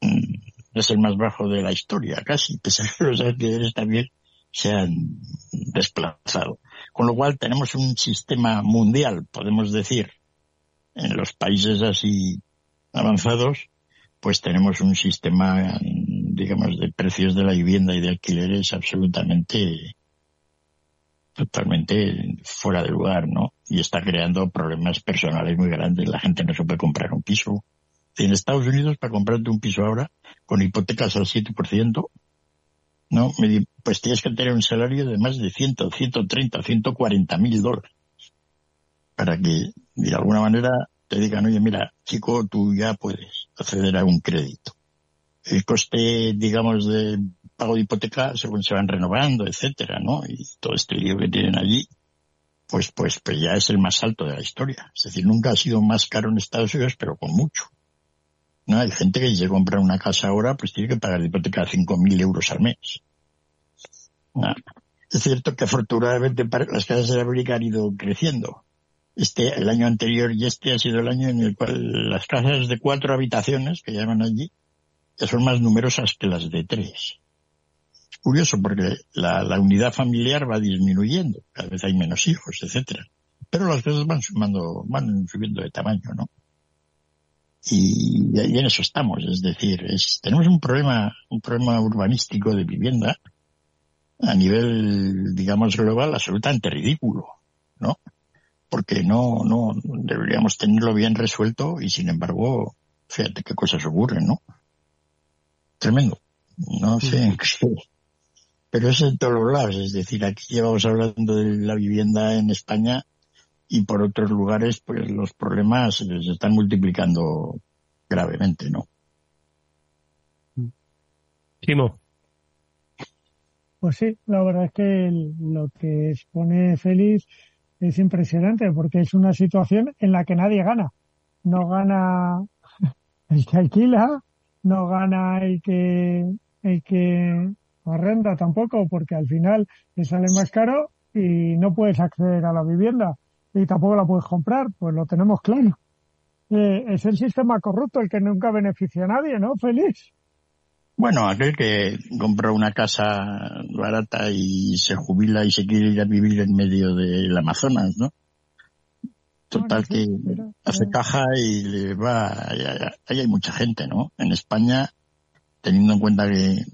mm, es el más bajo de la historia, casi, pese a que los alquileres también se han desplazado. Con lo cual tenemos un sistema mundial, podemos decir, en los países así avanzados, pues tenemos un sistema, digamos, de precios de la vivienda y de alquileres absolutamente totalmente fuera de lugar, ¿no? Y está creando problemas personales muy grandes. La gente no se puede comprar un piso. En Estados Unidos, para comprarte un piso ahora, con hipotecas al 7%, ¿no? Pues tienes que tener un salario de más de 100, 130, 140 mil dólares. Para que, de alguna manera, te digan, oye, mira, chico, tú ya puedes acceder a un crédito. El coste, digamos, de pago de hipoteca según se van renovando, etcétera, ¿no? Y todo este lío que tienen allí, pues, pues, pues ya es el más alto de la historia. Es decir, nunca ha sido más caro en Estados Unidos, pero con mucho. ¿No? Hay gente que si compra una casa ahora, pues tiene que pagar de hipoteca 5.000 euros al mes. Es cierto que afortunadamente las casas de América han ido creciendo. Este, el año anterior y este ha sido el año en el cual las casas de cuatro habitaciones, que llaman allí, ya son más numerosas que las de tres curioso porque la, la, unidad familiar va disminuyendo, cada vez hay menos hijos, etcétera. Pero las cosas van sumando, van subiendo de tamaño, ¿no? Y, y en eso estamos, es decir, es, tenemos un problema, un problema urbanístico de vivienda a nivel, digamos, global absolutamente ridículo, ¿no? Porque no, no, deberíamos tenerlo bien resuelto y sin embargo, fíjate qué cosas ocurren, ¿no? Tremendo. No sé, pero es en todos los lados, es decir, aquí llevamos hablando de la vivienda en España y por otros lugares pues los problemas se están multiplicando gravemente, ¿no? Timo. Pues sí, la verdad es que lo que expone Félix es impresionante porque es una situación en la que nadie gana. No gana el que alquila, no gana el que, el que arrenda tampoco, porque al final te sale más caro y no puedes acceder a la vivienda y tampoco la puedes comprar, pues lo tenemos claro. Eh, es el sistema corrupto el que nunca beneficia a nadie, ¿no? Feliz. Bueno, aquel que compró una casa barata y se jubila y se quiere ir a vivir en medio del Amazonas, ¿no? Total que hace caja y le va, ahí hay mucha gente, ¿no? En España, teniendo en cuenta que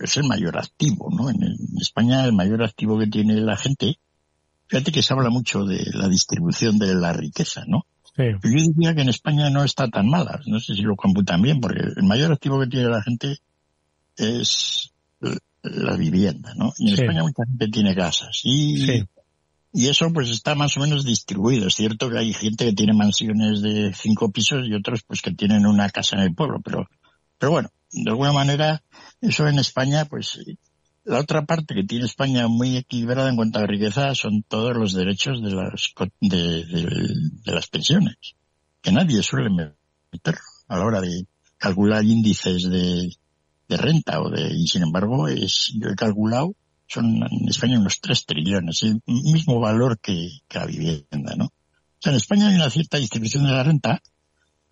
es el mayor activo, ¿no? En, España el mayor activo que tiene la gente, fíjate que se habla mucho de la distribución de la riqueza, ¿no? Pero yo diría que en España no está tan mala, no sé si lo computan bien, porque el mayor activo que tiene la gente es la vivienda, ¿no? Y en España mucha gente tiene casas y y eso pues está más o menos distribuido. Es cierto que hay gente que tiene mansiones de cinco pisos y otros pues que tienen una casa en el pueblo, pero, pero bueno, de alguna manera eso en España pues la otra parte que tiene España muy equilibrada en cuanto a riqueza son todos los derechos de las, de, las pensiones, que nadie suele meter a la hora de calcular índices de, renta o de, y sin embargo es, yo he calculado son en España unos 3 trillones, el mismo valor que, la vivienda, ¿no? O sea, en España hay una cierta distribución de la renta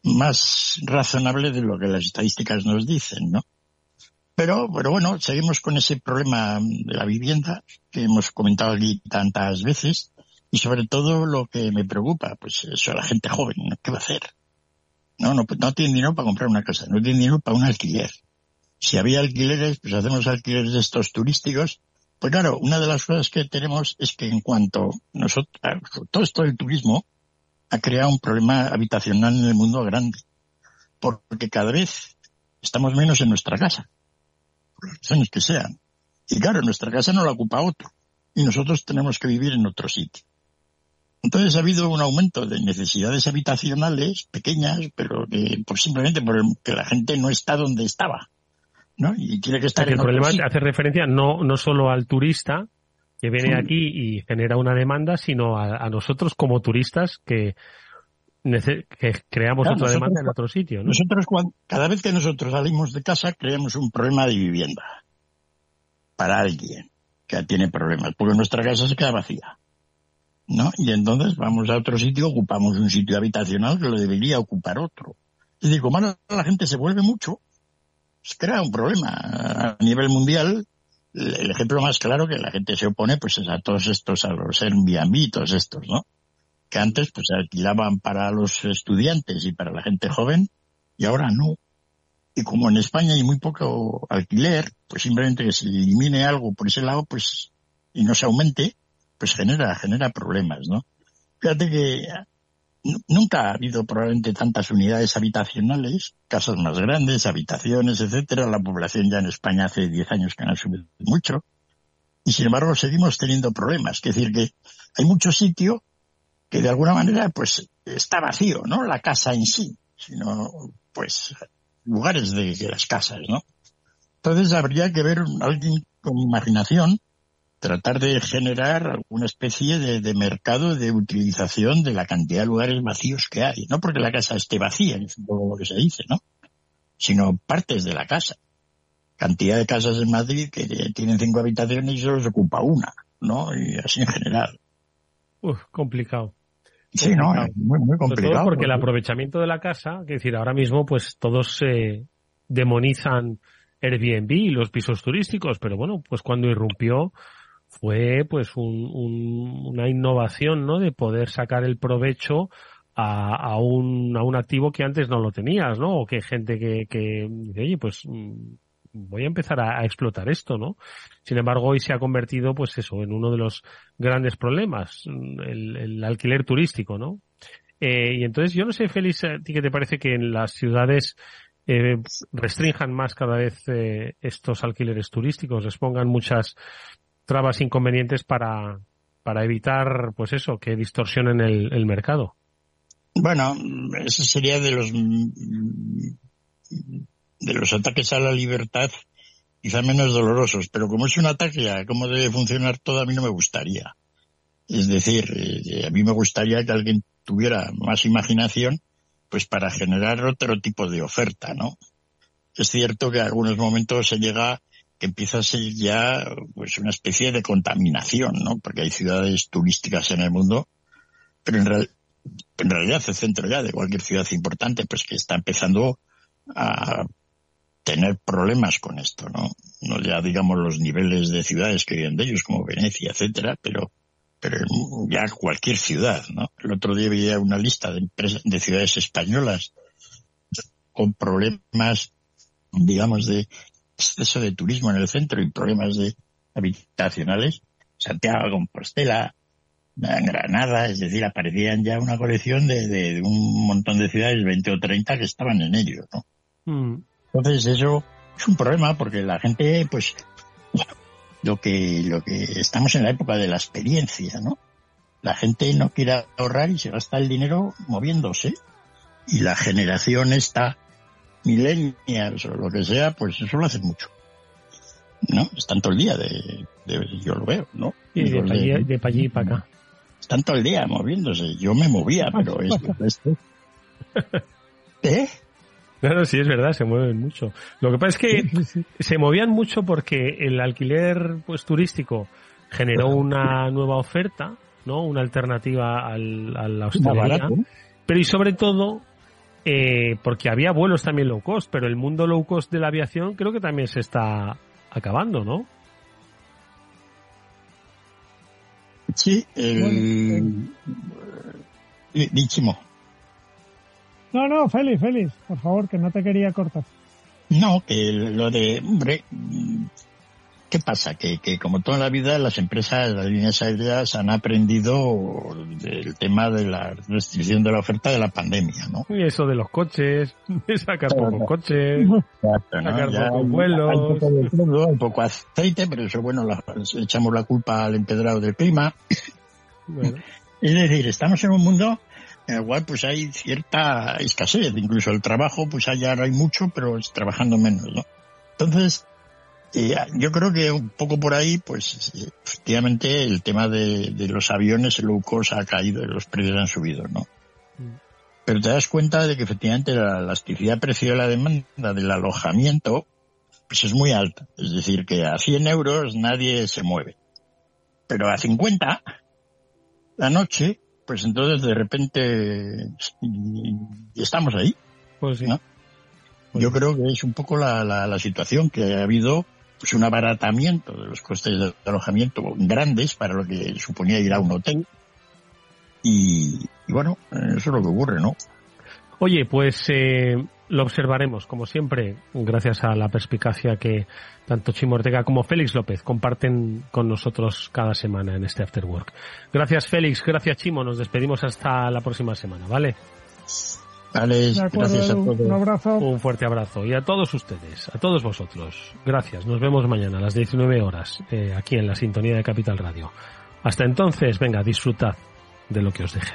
más razonable de lo que las estadísticas nos dicen, ¿no? Pero, pero bueno, seguimos con ese problema de la vivienda que hemos comentado aquí tantas veces y sobre todo lo que me preocupa, pues eso, la gente joven, ¿qué va a hacer? No, no, no tiene dinero para comprar una casa, no tiene dinero para un alquiler. Si había alquileres, pues hacemos alquileres de estos turísticos pues claro, una de las cosas que tenemos es que en cuanto nosotros, todo esto del turismo ha creado un problema habitacional en el mundo grande, porque cada vez estamos menos en nuestra casa, por las razones que sean. Y claro, nuestra casa no la ocupa otro, y nosotros tenemos que vivir en otro sitio. Entonces ha habido un aumento de necesidades habitacionales pequeñas, pero que pues simplemente porque la gente no está donde estaba. ¿no? Y tiene que estar. el problema hace referencia no, no solo al turista que viene aquí y genera una demanda, sino a, nosotros como turistas que, que creamos otra demanda en otro sitio. Nosotros, cada vez que nosotros salimos de casa, creamos un problema de vivienda para alguien que tiene problemas, porque nuestra casa se queda vacía. ¿no? Y entonces vamos a otro sitio, ocupamos un sitio habitacional que lo debería ocupar otro. Y digo, bueno, la gente se vuelve mucho pues, crea un problema a nivel mundial. El ejemplo más claro que la gente se opone pues es a todos estos, a los Airbnb, todos estos, ¿no? Que antes pues alquilaban para los estudiantes y para la gente joven y ahora no. Y como en España hay muy poco alquiler, pues simplemente que se elimine algo por ese lado, pues, y no se aumente, pues genera, genera problemas, ¿no? Fíjate que nunca ha habido probablemente tantas unidades habitacionales, casas más grandes, habitaciones, etcétera. La población ya en España hace 10 años que no ha subido mucho. Y sin embargo seguimos teniendo problemas. Es decir, que hay mucho sitio que de alguna manera pues está vacío, no la casa en sí, sino pues lugares de, las casas, ¿no? Entonces habría que ver alguien con imaginación tratar de generar alguna especie de, mercado de utilización de la cantidad de lugares vacíos que hay. No porque la casa esté vacía, es un poco lo que se dice, ¿no? Sino partes de la casa. Cantidad de casas en Madrid que tienen cinco habitaciones y solo se ocupa una, ¿no? Y así en general. Uf, complicado. Sí, no, muy, muy complicado. porque el aprovechamiento de la casa, es decir, ahora mismo pues todos se demonizan Airbnb y los pisos turísticos, pero bueno, pues cuando irrumpió fue pues un, una innovación, ¿no? De poder sacar el provecho a, a, un, a un activo que antes no lo tenías, ¿no? O que gente que, que oye, pues mm, voy a empezar a, explotar esto, ¿no? Sin embargo, hoy se ha convertido, pues eso, en uno de los grandes problemas, el, el alquiler turístico, ¿no? Eh, y entonces, yo no sé, Félix, ¿a ti qué te parece que en las ciudades eh, restrinjan más cada vez eh, estos alquileres turísticos, les pongan muchas trabas inconvenientes para, para evitar, pues eso, que distorsionen el, el mercado. Bueno, ese sería de los de los ataques a la libertad quizá menos dolorosos, pero como es un ataque a cómo debe funcionar todo, a mí no me gustaría. Es decir, eh, a mí me gustaría que alguien tuviera más imaginación, pues para generar otro tipo de oferta, ¿no? Es cierto que en algunos momentos se llega que empieza a ser ya pues una especie de contaminación, ¿no? Porque hay ciudades turísticas en el mundo, pero en, en realidad el centro ya de cualquier ciudad importante, pues que está empezando a tener problemas con esto, ¿no? No ya digamos los niveles de ciudades que viven de ellos, como Venecia, etcétera, pero pero ya cualquier ciudad, ¿no? El otro día veía una lista de, empresas, de ciudades españolas con problemas, digamos, de exceso de turismo en el centro y problemas de habitacionales. Santiago, Compostela, Granada, es decir, aparecían ya una colección de, un montón de ciudades, 20 o 30, que estaban en ello, ¿no? Mm. Entonces eso es un problema porque la gente, pues, lo que, lo que estamos en la época de la experiencia, ¿no? La gente no quiere ahorrar y se gasta el dinero moviéndose. Y la generación esta, millennials o lo que sea, pues eso lo hace mucho. ¿No? Están todo el día de, yo lo veo, ¿no? Y de, para allí, y para acá. Están todo el día moviéndose. Yo me movía, pero es, ¿Eh? Claro, sí, es verdad, se mueven mucho. Lo que pasa es que se movían mucho porque el alquiler pues turístico generó una nueva oferta, ¿no? Una alternativa al, a la hostelería. Pero y sobre todo eh, porque había vuelos también low cost, pero el mundo low cost de la aviación creo que también se está acabando, ¿no? Sí, el... Dichimo. No, no, Félix, Félix, por favor, que no te quería cortar. No, que lo de, hombre, ¿qué pasa? Que, que como toda la vida las empresas, las líneas aéreas han aprendido el tema de la restricción de la oferta de la pandemia, ¿no? Y eso de los coches, de sacar pocos coches, sacar pocos vuelos. Hay poco, hay poco aceite, pero eso bueno, echamos la culpa al empedrado del clima. Es decir, estamos en un mundo en el cual pues hay cierta escasez, incluso el trabajo pues allá hay mucho, pero es trabajando menos, ¿no? Entonces, eh, yo creo que un poco por ahí, pues efectivamente el tema de, los aviones, el low cost ha caído, los precios han subido, ¿no? Mm. Pero te das cuenta de que efectivamente la elasticidad precio de la demanda del alojamiento pues es muy alta. Es decir, que a 100 euros nadie se mueve. Pero a 50 la noche pues entonces de repente estamos ahí. Pues sí. Yo creo que es un poco la, la, situación que ha habido pues un abaratamiento de los costes de alojamiento grandes para lo que suponía ir a un hotel. Y, y bueno, eso es lo que ocurre, ¿no? Oye, pues eh, lo observaremos, como siempre, gracias a la perspicacia que tanto Chimo Ortega como Félix López comparten con nosotros cada semana en este After Work. Gracias Félix, gracias Chimo, nos despedimos hasta la próxima semana, ¿vale? Vale, gracias a todos. Un abrazo. Un fuerte abrazo. Y a todos ustedes, a todos vosotros. Gracias. Nos vemos mañana a las 19 horas eh, aquí en la sintonía de Capital Radio. Hasta entonces, venga, disfrutad de lo que os deje.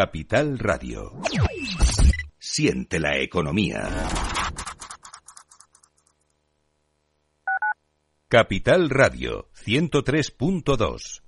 Capital Radio. Siente la economía. Capital Radio 103.2